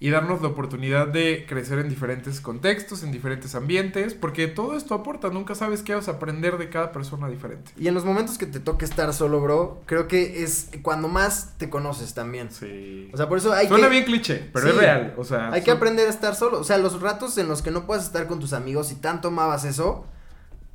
y darnos la oportunidad de crecer en diferentes contextos, en diferentes ambientes, porque todo esto aporta, nunca sabes qué vas a aprender de cada persona diferente. Y en los momentos que te toque estar solo, bro, creo que es cuando más te conoces también. Sí. O sea, por eso hay Suena que... bien cliché, pero Sí. es real, o sea... Hay que aprender a estar solo. O sea, los ratos en los que no puedes estar con tus amigos y tanto amabas eso,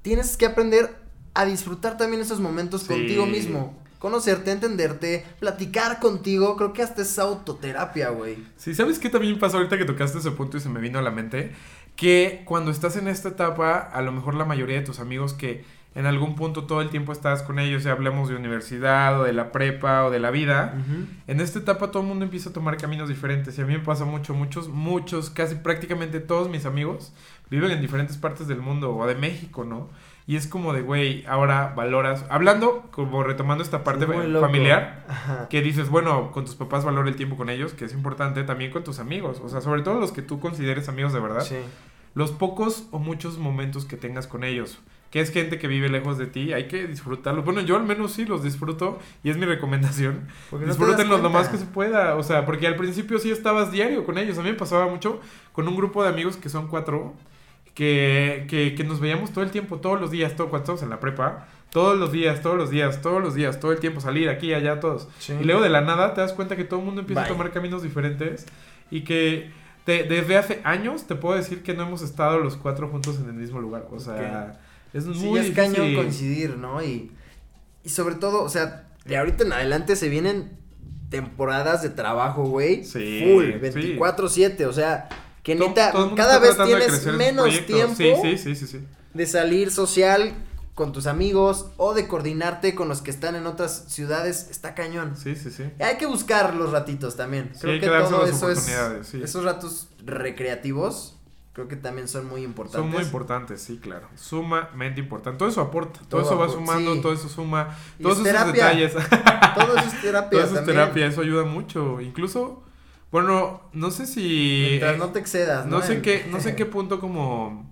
tienes que aprender a disfrutar también esos momentos Sí. contigo mismo. Conocerte, entenderte, platicar contigo. Creo que hasta es autoterapia, güey. Sí, ¿sabes qué también pasó ahorita que tocaste ese punto y se me vino a la mente? Que cuando estás en esta etapa, a lo mejor la mayoría de tus amigos que en algún punto todo el tiempo estás con ellos, ya hablemos de universidad o de la prepa o de la vida, en esta etapa todo el mundo empieza a tomar caminos diferentes y a mí me pasa mucho, muchos, muchos, casi prácticamente todos mis amigos viven en diferentes partes del mundo o de México, ¿no? Y es como de, güey, ahora valoras, hablando, como retomando esta parte familiar, Ajá. que dices, bueno, con tus papás valora el tiempo con ellos, que es importante, también con tus amigos, o sea, sobre todo los que tú consideres amigos de verdad, Sí. los pocos o muchos momentos que tengas con ellos, que es gente que vive lejos de ti, hay que disfrutarlos. Bueno, yo al menos sí los disfruto y es mi recomendación. Porque no te Disfrútenlos das lo más que se pueda, o sea, porque al principio sí estabas diario con ellos, a mí me pasaba mucho con un grupo de amigos que son cuatro, que, que, que nos veíamos todo el tiempo, todos los días, todo, cuando estábamos en la prepa, todos los días, todos los días, todos los días, todo el tiempo, salir aquí, allá, todos. Sí. Y luego de la nada te das cuenta que todo el mundo empieza Bye. a tomar caminos diferentes y que te- desde hace años te puedo decir que no hemos estado los cuatro juntos en el mismo lugar. O sea, es Sí, muy es difícil. cañón coincidir, ¿no? Y, y sobre todo, o sea, de ahorita en adelante se vienen temporadas de trabajo, güey. Sí, Full, sí. 24-7, o sea, que neta, todo cada vez tienes menos tiempo Sí, sí, sí, sí, sí. de salir social con tus amigos o de coordinarte con los que están en otras ciudades. Está cañón. Sí, sí, sí. Hay que buscar los ratitos también. Creo hay que, todo eso es. Esos ratos recreativos, creo que también son muy importantes. Son muy importantes, sí, claro. Sumamente importante. Todo eso aporta. Todo, Todo eso va sumando, sí. todo eso suma. Y Todos es esos terapia. detalles. Todo eso es terapia todo eso es terapia. Eso ayuda mucho. Incluso, bueno, no sé si. Mientras eh, no te excedas, ¿no? No sé qué, no sé en qué punto como...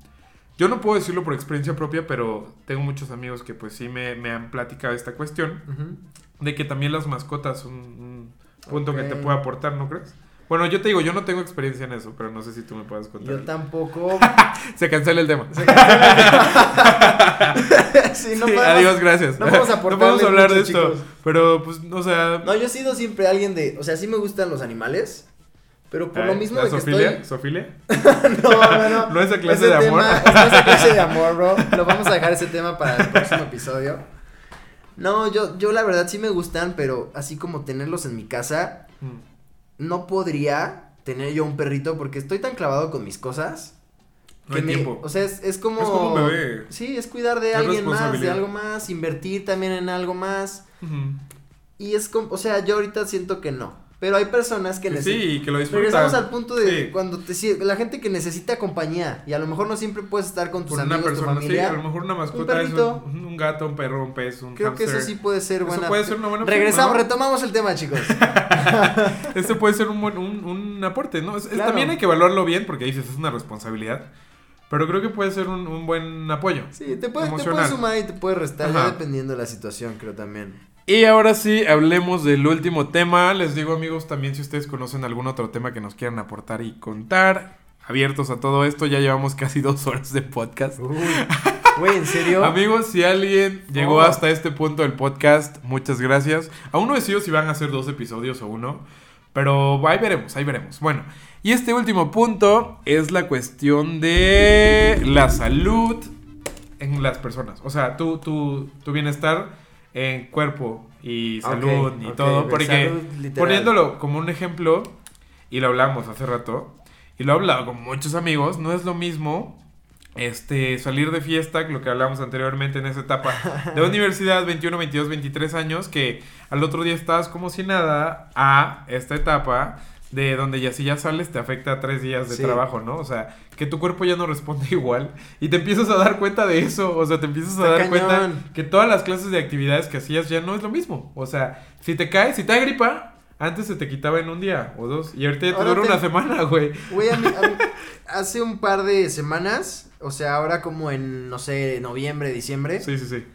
Yo no puedo decirlo por experiencia propia, pero tengo muchos amigos que pues sí me, me han platicado esta cuestión de que también las mascotas son un punto que te puede aportar, ¿no crees? Bueno, yo te digo, yo no tengo experiencia en eso, pero no sé si tú me puedes contar. Yo tampoco. Se cancela el tema. Se cancela. sí, no Sí, podemos- adiós, gracias. no No aportarle podemos hablar de esto. chicos. Pero, pues, o sea. No, yo he sido siempre alguien de. O sea, sí me gustan los animales. Pero por lo ay, mismo ¿la de que sofilia? estoy. ¿Sofilia? No, no, no. ¿No esa clase Ese de amor? tema- no esa clase de amor, bro. Lo vamos a dejar ese tema para el próximo episodio. No, yo, yo la verdad sí me gustan, pero así como tenerlos en mi casa, Mm. no podría tener yo un perrito porque estoy tan clavado con mis cosas. No hay me- tiempo. O sea, es, es como. Es como un bebé. Sí, es cuidar de Es alguien más, de algo más, invertir también en algo más. Y es como, o sea, yo ahorita siento que no. Pero hay personas que necesitan. sí, que lo disfrutan. Regresamos al punto de Sí. cuando te la gente que necesita compañía y a lo mejor no siempre puedes estar con tus Por una amigos, tu persona, sí, familia. a lo mejor una mascota es perrito. un, un gato, un perro, un pez, un Creo que eso sí puede ser Eso buena. puede ser una buena Regresamos, ¿no? retomamos el tema, chicos. Este puede ser un, buen, un, un aporte, ¿no? Es- es- Claro. también hay que evaluarlo bien porque dices, es una responsabilidad. Pero creo que puede ser un, un buen apoyo. Sí, te puede, te puede sumar y te puede restar, ya dependiendo de la situación, creo también. Y ahora sí, hablemos del último tema. Les digo, amigos, también si ustedes conocen algún otro tema que nos quieran aportar y contar, abiertos a todo esto, ya llevamos casi dos horas de podcast. Uy, güey, ¿en serio? Amigos, si alguien llegó Oh. hasta este punto del podcast, muchas gracias. Aún no decido si van a ser dos episodios o uno, pero ahí veremos, ahí veremos. Bueno, y este último punto es la cuestión de la salud en las personas. O sea, tu, tu, tu bienestar en cuerpo y salud y todo. Porque poniéndolo como un ejemplo, y lo hablamos hace rato, y lo he hablado con muchos amigos, no es lo mismo este, salir de fiesta, lo que hablamos anteriormente en esa etapa de universidad, 21, 22, 23 años, que al otro día estás como si nada, a esta etapa de donde ya si ya sales te afecta tres días de Sí. trabajo, ¿no? O sea, que tu cuerpo ya no responde igual y te empiezas a dar cuenta de eso, o sea, te empiezas a dar cuenta que todas las clases de actividades que hacías ya no es lo mismo, o sea, si te caes, si te da gripa, antes se te quitaba en un día o dos y ahorita ya te dura te- una semana, güey. Güey, a mí- a mí- hace un par de semanas, o sea, ahora como en, no sé, noviembre, diciembre, Sí, sí, sí.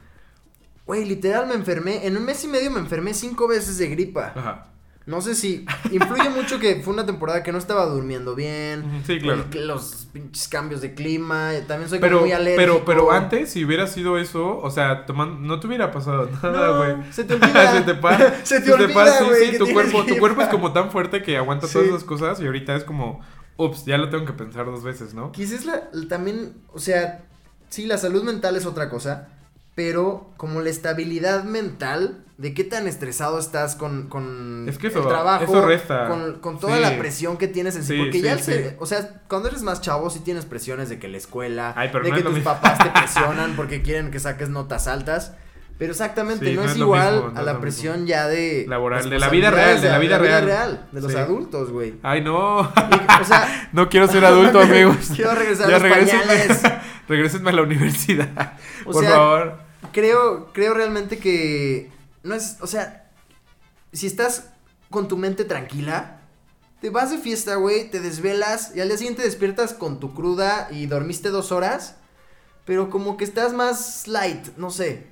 güey, literal me enfermé, en un mes y medio me enfermé cinco veces de gripa. Ajá. No sé si influye mucho que fue una temporada que no estaba durmiendo bien. Sí, claro. el- los pinches cambios de clima, también soy Pero, como muy alérgico. pero, pero antes, si hubiera sido eso, o sea, tomando, no te hubiera pasado nada, No, güey. se te olvida. se te pa- Se te se olvida, pasa, sí, sí, tu cuerpo, tu cuerpo es como tan fuerte que aguanta todas esas cosas y ahorita es como, ups, ya lo tengo que pensar dos veces, ¿no? Quizás la, la- también, o sea, sí, la salud mental es otra cosa, pero como la estabilidad mental, de qué tan estresado estás con, con Es que el trabajo, eso resta. con, con toda Sí. la presión que tienes en sí, Sí, porque sí, ya, el ser- o sea, cuando eres más chavo sí tienes presiones de que la escuela, Ay, de no que tus mismo. papás te presionan porque quieren que saques notas altas, pero exactamente, no, no es, igual mismo, no a la presión ya de... Laboral, de la vida real, de la vida real. de los adultos, güey. Ay, no. Y, o sea, No quiero ser adulto, amigos. Quiero regresar Ya a los regrésenme, regrésenme a la universidad. O por sea, favor. Creo, creo realmente que no es, o sea, si estás con tu mente tranquila, te vas de fiesta, güey, te desvelas y al día siguiente despiertas con tu cruda y dormiste dos horas, pero como que estás más light, no sé,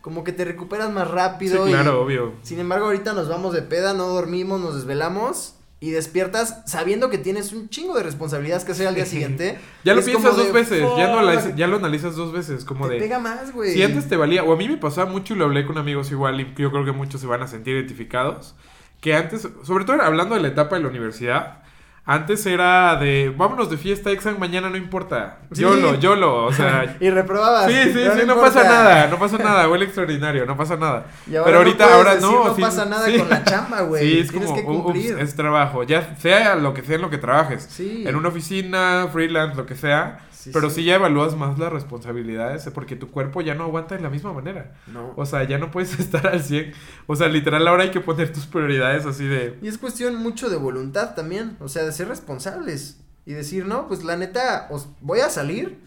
como que te recuperas más Sí, rápido. y- claro, obvio. sin embargo, ahorita nos vamos de peda, no dormimos, nos desvelamos. Y despiertas sabiendo que tienes un chingo de responsabilidades que hacer al día siguiente. Ya lo piensas dos de, veces, ya, no ya lo analizas dos veces, como Te de... pega más, güey. Si antes te valía, o a mí me pasaba mucho y lo hablé con amigos igual, y yo creo que muchos se van a sentir identificados, que antes, sobre todo hablando de la etapa de la universidad, antes era de, vámonos de fiesta, examen mañana no importa, Sí. YOLO, YOLO, o sea... Y reprobabas. Sí, sí, sí, no importa. pasa nada, no pasa nada, huele extraordinario, no pasa nada. Y ahora Pero no ahorita, puedes ahora decir, no. No pasa nada sí. con la chamba, güey. Sí, es Tienes como, que "Ups, cumplir. es trabajo, ya sea lo que sea en lo que trabajes. Sí. En una oficina, freelance, lo que sea. Sí, pero sí. sí. ya evalúas más las responsabilidades porque tu cuerpo ya no aguanta de la misma manera. No. O sea, ya no puedes estar al 100. O sea, literal, ahora hay que poner tus prioridades así de... Y es cuestión mucho de voluntad también. O sea, de ser responsables. Y decir, no, pues la neta, os voy a salir,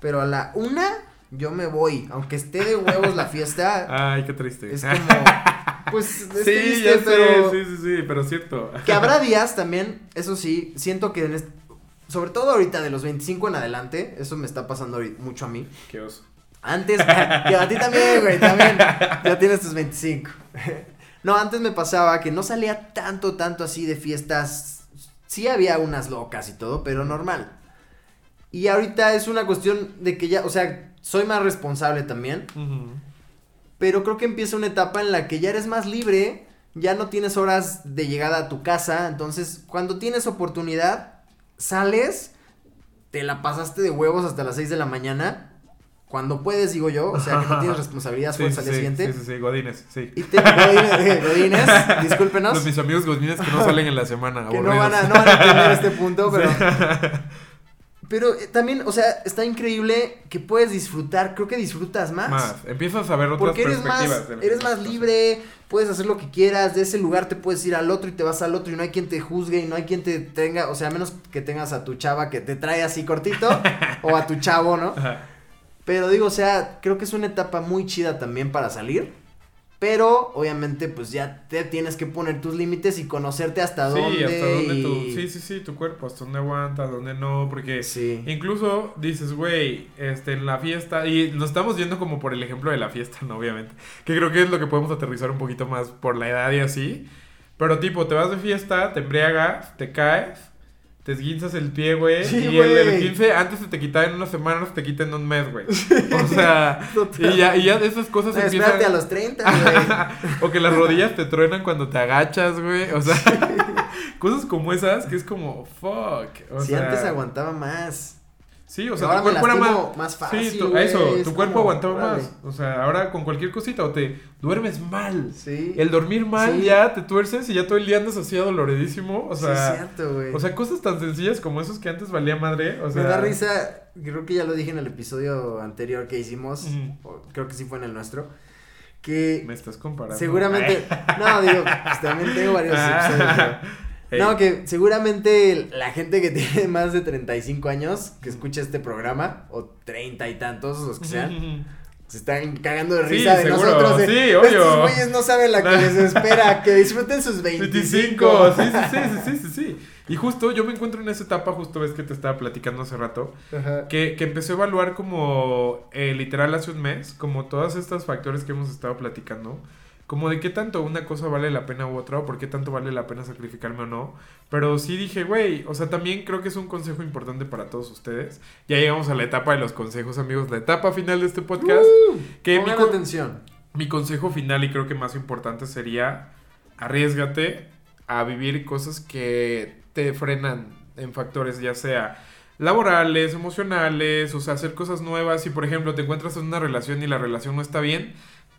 pero a la una yo me voy. Aunque esté de huevos la fiesta. Ay, qué triste. es como. Pues es sí, triste, ya pero. sé, sí, sí, sí, pero cierto. Que habrá días también, eso sí, siento que en est- sobre todo ahorita de los 25 en adelante, eso me está pasando mucho a mí. Qué oso. Antes, que a ti también, güey, también. Ya tienes tus 25. No, antes me pasaba que no salía tanto, tanto así de fiestas sí había unas locas y todo, pero normal. Y ahorita es una cuestión de que ya, o sea, soy más responsable también. Pero creo que empieza una etapa en la que ya eres más libre, ya no tienes horas de llegada a tu casa, entonces cuando tienes oportunidad, sales, te la pasaste de huevos hasta las 6 de la mañana, cuando puedes, digo yo, o sea, que no tienes responsabilidad Sí, fuerza al sí, siguiente. Sí, sí, sí, Godines, sí. Y te, Godines, Godines, discúlpenos, Los mis amigos Godines que no salen en la semana. que no van, a, no van a entender este punto, pero... Pero eh, también, o sea, está increíble que puedes disfrutar, creo que disfrutas más. Más. Empiezas a ver otras Porque eres más, perspectivas. que eres más libre, puedes hacer lo que quieras, de ese lugar te puedes ir al otro y te vas al otro y no hay quien te juzgue y no hay quien te tenga, o sea, a menos que tengas a tu chava que te trae así cortito o a tu chavo, ¿no? Ajá. Pero digo, o sea, creo que es una etapa muy chida también para salir. Pero obviamente pues ya te tienes que poner tus límites y conocerte hasta Sí, dónde. hasta dónde y- tu, sí, sí, sí, tu cuerpo, hasta dónde aguanta, dónde no, porque Sí. incluso dices, güey, este, en la fiesta, y nos estamos yendo como por el ejemplo de la fiesta, ¿no? Obviamente, que creo que es lo que podemos aterrizar un poquito más por la edad y así, pero tipo, te vas de fiesta, te embriagas, te caes, te esguinzas el pie, güey, Sí, y el, el. 15 antes se te quitaba en unas semanas, te quita en un mes, güey. O sea, y ya, y ya de esas cosas No, empiezan... espérate a los 30, güey. o que las rodillas te truenan cuando te agachas, güey. O sea, cosas como esas que es como, fuck. O si sea, antes aguantaba más. Sí, o sea, Ahora tu cuerpo era más. más fácil, sí, tu- eso, es tu cuerpo como, aguantaba órale. más. O sea, ahora con cualquier cosita o te duermes mal. Sí. El dormir mal Sí. ya te tuerces y ya todo el día andas así adoloridísimo. O sí, sea, es cierto, güey. o sea, cosas tan sencillas como esos que antes valía madre. O sea, me da risa, creo que ya lo dije en el episodio anterior que hicimos, Ujú. o creo que sí fue en el nuestro, que Me estás comparando. seguramente, no, digo, pues también tengo varios Ah. episodios, no, que seguramente la gente que tiene más de 35 años, que escucha este programa, o 30 y tantos, los que sean, se están cagando de Sí, risa de seguro, nosotros. de, sí, obvio. Estos güeyes no saben la que les espera, que disfruten sus 25. 25, sí, sí, sí, sí, sí, sí, sí. Y justo yo me encuentro en esa etapa, justo ves que te estaba platicando hace rato, Ajá. que, que empecé a evaluar como eh, literal hace un mes, como todos estos factores que hemos estado platicando, como de qué tanto una cosa vale la pena u otra, o por qué tanto vale la pena sacrificarme o no. Pero sí dije, güey, o sea, también creo que es un consejo importante para todos ustedes. Ya llegamos a la etapa de los consejos, amigos, la etapa final de este podcast. que mi, Pongan atención. mi consejo final y creo que más importante sería arriesgate a vivir cosas que te frenan en factores ya sea laborales, emocionales, o sea, hacer cosas nuevas. Si por ejemplo te encuentras en una relación y la relación no está bien,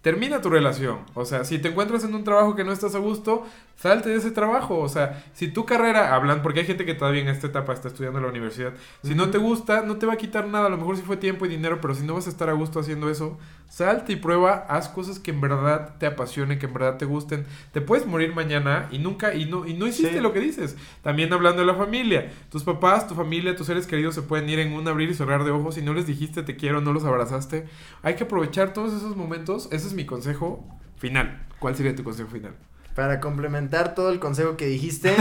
termina tu relación. O sea, si te encuentras en un trabajo que no estás a gusto, salte de ese trabajo. O sea, si tu carrera, hablan, porque hay gente que todavía en esta etapa está estudiando en la universidad, si no te gusta, no te va a quitar nada. A lo mejor si fue tiempo y dinero, pero si no vas a estar a gusto haciendo eso, salte y prueba, haz cosas que en verdad te apasionen, que en verdad te gusten. Te puedes morir mañana y nunca, y no, y no hiciste Sí. lo que dices. También hablando de la familia, tus papás, tu familia, tus seres queridos se pueden ir en un abrir y cerrar de ojos y no les dijiste te quiero, no los abrazaste. Hay que aprovechar todos esos momentos. Ese es mi consejo final. ¿Cuál sería tu consejo final? Para complementar todo el consejo que dijiste,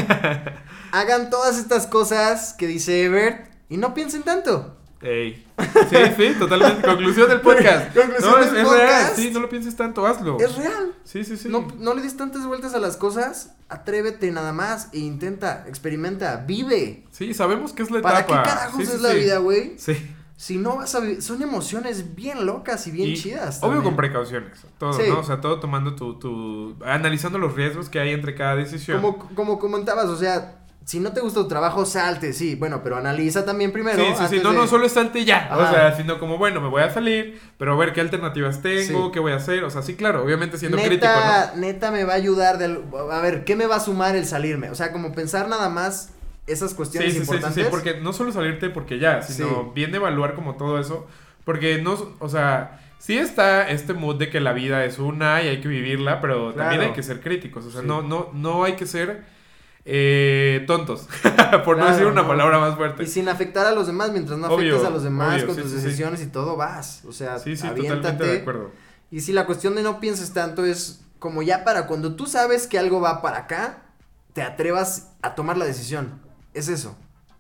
hagan todas estas cosas que dice Ebert y no piensen tanto. Ey. Sí, sí, totalmente. Conclusión del podcast. Conclusión no, del es, es real. Sí, no lo pienses tanto, hazlo. Es real. Sí, sí, sí. No, no le des tantas vueltas a las cosas. Atrévete nada más e intenta, experimenta, vive. Sí, sabemos que es la ¿Para etapa. qué carajos Sí, sí, es la vida, güey? Sí. Si no vas a vivir, son emociones bien locas y bien Y chidas. Obvio con precauciones. Todo, Sí. ¿no? O sea, todo tomando tu, tu. Analizando los riesgos que hay entre cada decisión. Como, como comentabas, o sea, si no te gusta tu trabajo, salte, sí. Bueno, pero analiza también primero. sí, sí, sí. No, de- no, solo salte ya. O sea, sino como, bueno, me voy a salir, pero a ver qué alternativas tengo, Sí. qué voy a hacer. O sea, sí, claro, obviamente siendo crítico, ¿no? neta, neta me va a ayudar del, a ver, ¿qué me va a sumar el salirme? O sea, como pensar nada más esas cuestiones sí, sí, importantes. sí, porque no solo salirte porque ya, sino bien evaluar como todo eso, porque no, o sea, sí está este mood de que la vida es una y hay que vivirla, pero también hay que ser críticos, o sea, no, no, no hay que ser eh, tontos, por no decir una no. palabra más fuerte. Y sin afectar a los demás, mientras no Obvio, afectes a los demás obvio, con tus decisiones y todo, vas. O sea, Sí, sí, aviéntate. totalmente de acuerdo. Y si la cuestión de no pienses tanto es como ya para cuando tú sabes que algo va para acá, te atrevas a tomar la decisión. Es eso.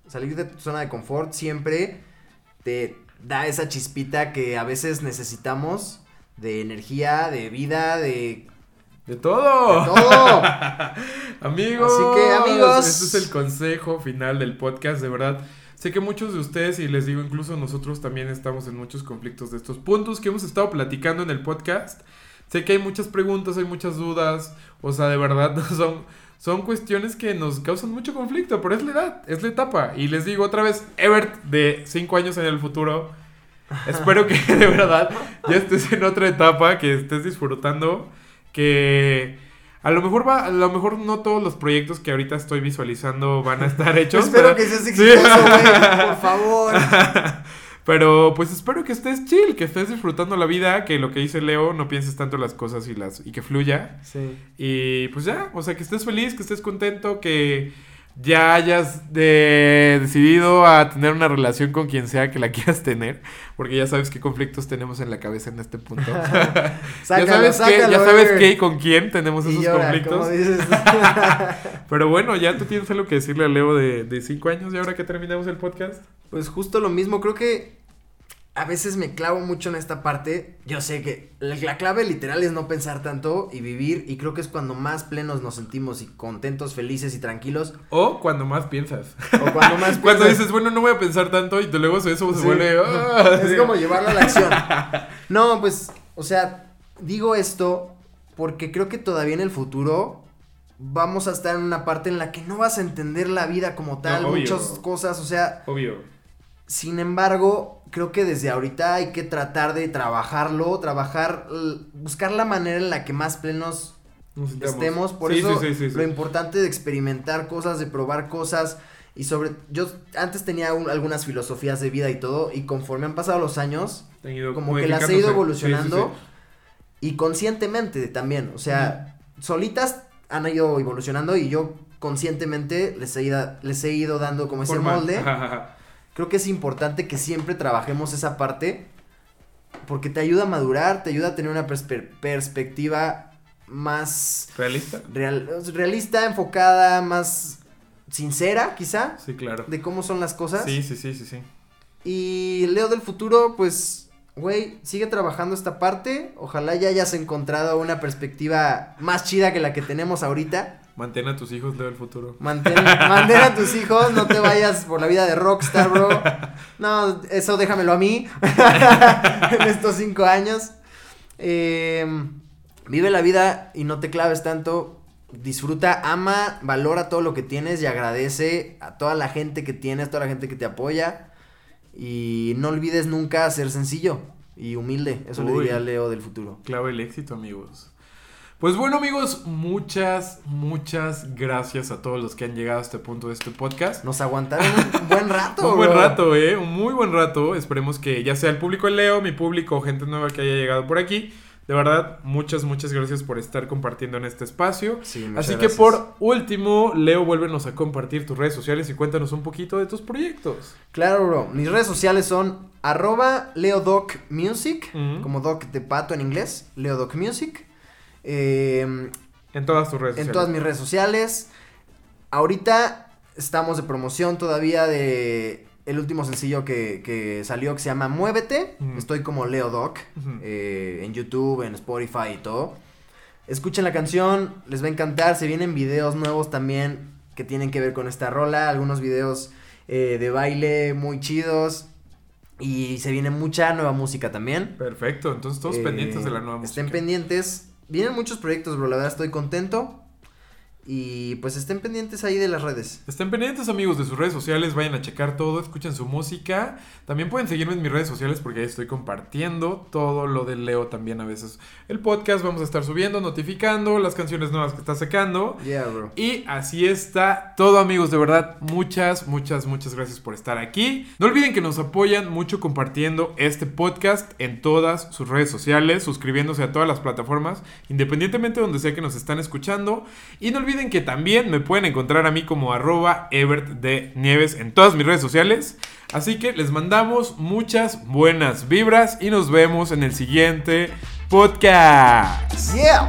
Salir de tu zona de confort siempre te da esa chispita que a veces necesitamos de energía, de vida, de, De todo. de todo. Amigos, Así que, amigos. este es el consejo final del podcast, de verdad. Sé que muchos de ustedes, y les digo, incluso nosotros también estamos en muchos conflictos de estos puntos que hemos estado platicando en el podcast. Sé que hay muchas preguntas, hay muchas dudas, o sea, de verdad son, son cuestiones que nos causan mucho conflicto, pero es la edad, es la etapa. Y les digo otra vez, Ebert, de 5 años en el futuro, espero que de verdad ya estés en otra etapa, que estés disfrutando, que a lo mejor va, a lo mejor no todos los proyectos que ahorita estoy visualizando van a estar hechos. Espero pero- que seas exitoso, güey, por favor. Pero pues espero que estés chill, que estés disfrutando la vida, que lo que dice Leo, no pienses tanto las cosas y las y que fluya. Sí. Y pues ya, o sea, que estés feliz, que estés contento, que ya hayas de- decidido a tener una relación con quien sea que la quieras tener, porque ya sabes qué conflictos tenemos en la cabeza en este punto. ya Sácalo, sabes qué, ya sabes Ever. qué y con quién tenemos Y esos llora, conflictos. dices. Pero bueno, ya tú tienes algo que decirle a Leo de, de cinco años y ahora que terminamos el podcast. Pues justo lo mismo, creo que a veces me clavo mucho en esta parte. Yo sé que la, la clave literal es no pensar tanto y vivir y creo que es cuando más plenos nos sentimos y contentos, felices y tranquilos O cuando más piensas. o cuando más Cuando piensas- dices, bueno, no voy a pensar tanto y luego eso se Sí. vuelve... ah, es sí. como llevarlo a la acción. No, pues, o sea, digo esto porque creo que todavía en el futuro vamos a estar en una parte en la que no vas a entender la vida como tal, No, muchas cosas, o sea, Obvio. Sin embargo, creo que desde ahorita hay que tratar de trabajarlo, trabajar, buscar la manera en la que más plenos Nos estemos. Por Sí, eso sí, sí, lo importante de experimentar cosas, de probar cosas. Y sobre, yo antes tenía un- algunas filosofías de vida y todo, y conforme han pasado los años, como que las he ido evolucionando y conscientemente también. O sea, solitas han ido evolucionando y yo conscientemente les he ido, les he ido dando como ese molde. Creo que es importante que siempre trabajemos esa parte porque te ayuda a madurar, te ayuda a tener una perspe- perspectiva más ¿Realista? real- realista, enfocada, más sincera, quizá, Sí, claro. de cómo son las cosas. Sí, sí, sí, sí, sí. Y Leo del futuro, pues, güey, sigue trabajando esta parte. Ojalá ya hayas encontrado una perspectiva más chida que la que tenemos ahorita. Mantén a tus hijos, Leo, el futuro. Mantén, mantén a tus hijos, no te vayas por la vida de rockstar, bro. No, eso déjamelo a mí. en estos cinco años. Eh, vive la vida y no te claves tanto. Disfruta, ama, valora todo lo que tienes y agradece a toda la gente que tienes, toda la gente que te apoya. Y no olvides nunca ser sencillo y humilde. Eso le Uy. diría a Leo del futuro. Clave el éxito, amigos. Pues bueno, amigos, muchas, muchas gracias a todos los que han llegado a este punto de este podcast. Nos aguantaron un buen rato. Un buen bro. rato, eh, un muy buen rato. Esperemos que ya sea el público de Leo, mi público, gente nueva que haya llegado por aquí. De verdad, muchas, muchas gracias por estar compartiendo en este espacio. Sí, Así que gracias. por último, Leo, vuélvenos a compartir tus redes sociales y cuéntanos un poquito de tus proyectos. Claro, bro. Mis redes sociales son arroba leodocmusic, Ujú. como doc de pato en inglés, leodocmusic. Eh, En todas tus redes en sociales. todas mis redes sociales. Ahorita estamos de promoción todavía de el último sencillo que, que salió que se llama Muévete. Estoy como Leodoc Ujú. eh, en YouTube, en Spotify y todo. Escuchen la canción, les va a encantar. Se vienen videos nuevos también que tienen que ver con esta rola. Algunos videos eh, de baile muy chidos. Y se viene mucha nueva música también. Perfecto, entonces todos Eh, pendientes de la nueva Estén música. pendientes. Vienen muchos proyectos, bro. La verdad estoy contento. Y pues estén pendientes ahí de las redes. Estén pendientes amigos de sus redes sociales, vayan a checar todo, escuchen su música. También pueden seguirme en mis redes sociales porque ahí estoy compartiendo todo lo de Leo también a veces. El podcast vamos a estar subiendo, notificando las canciones nuevas que está sacando. Yeah, bro. Y así está todo amigos, de verdad, muchas, muchas, muchas gracias por estar aquí. No olviden que nos apoyan mucho compartiendo este podcast en todas sus redes sociales, suscribiéndose a todas las plataformas, independientemente de donde sea que nos están escuchando. Y no olviden que también me pueden encontrar a mí como arroba Ebert de Nieves en todas mis redes sociales. Así que les mandamos muchas buenas vibras y nos vemos en el siguiente podcast. Yeah.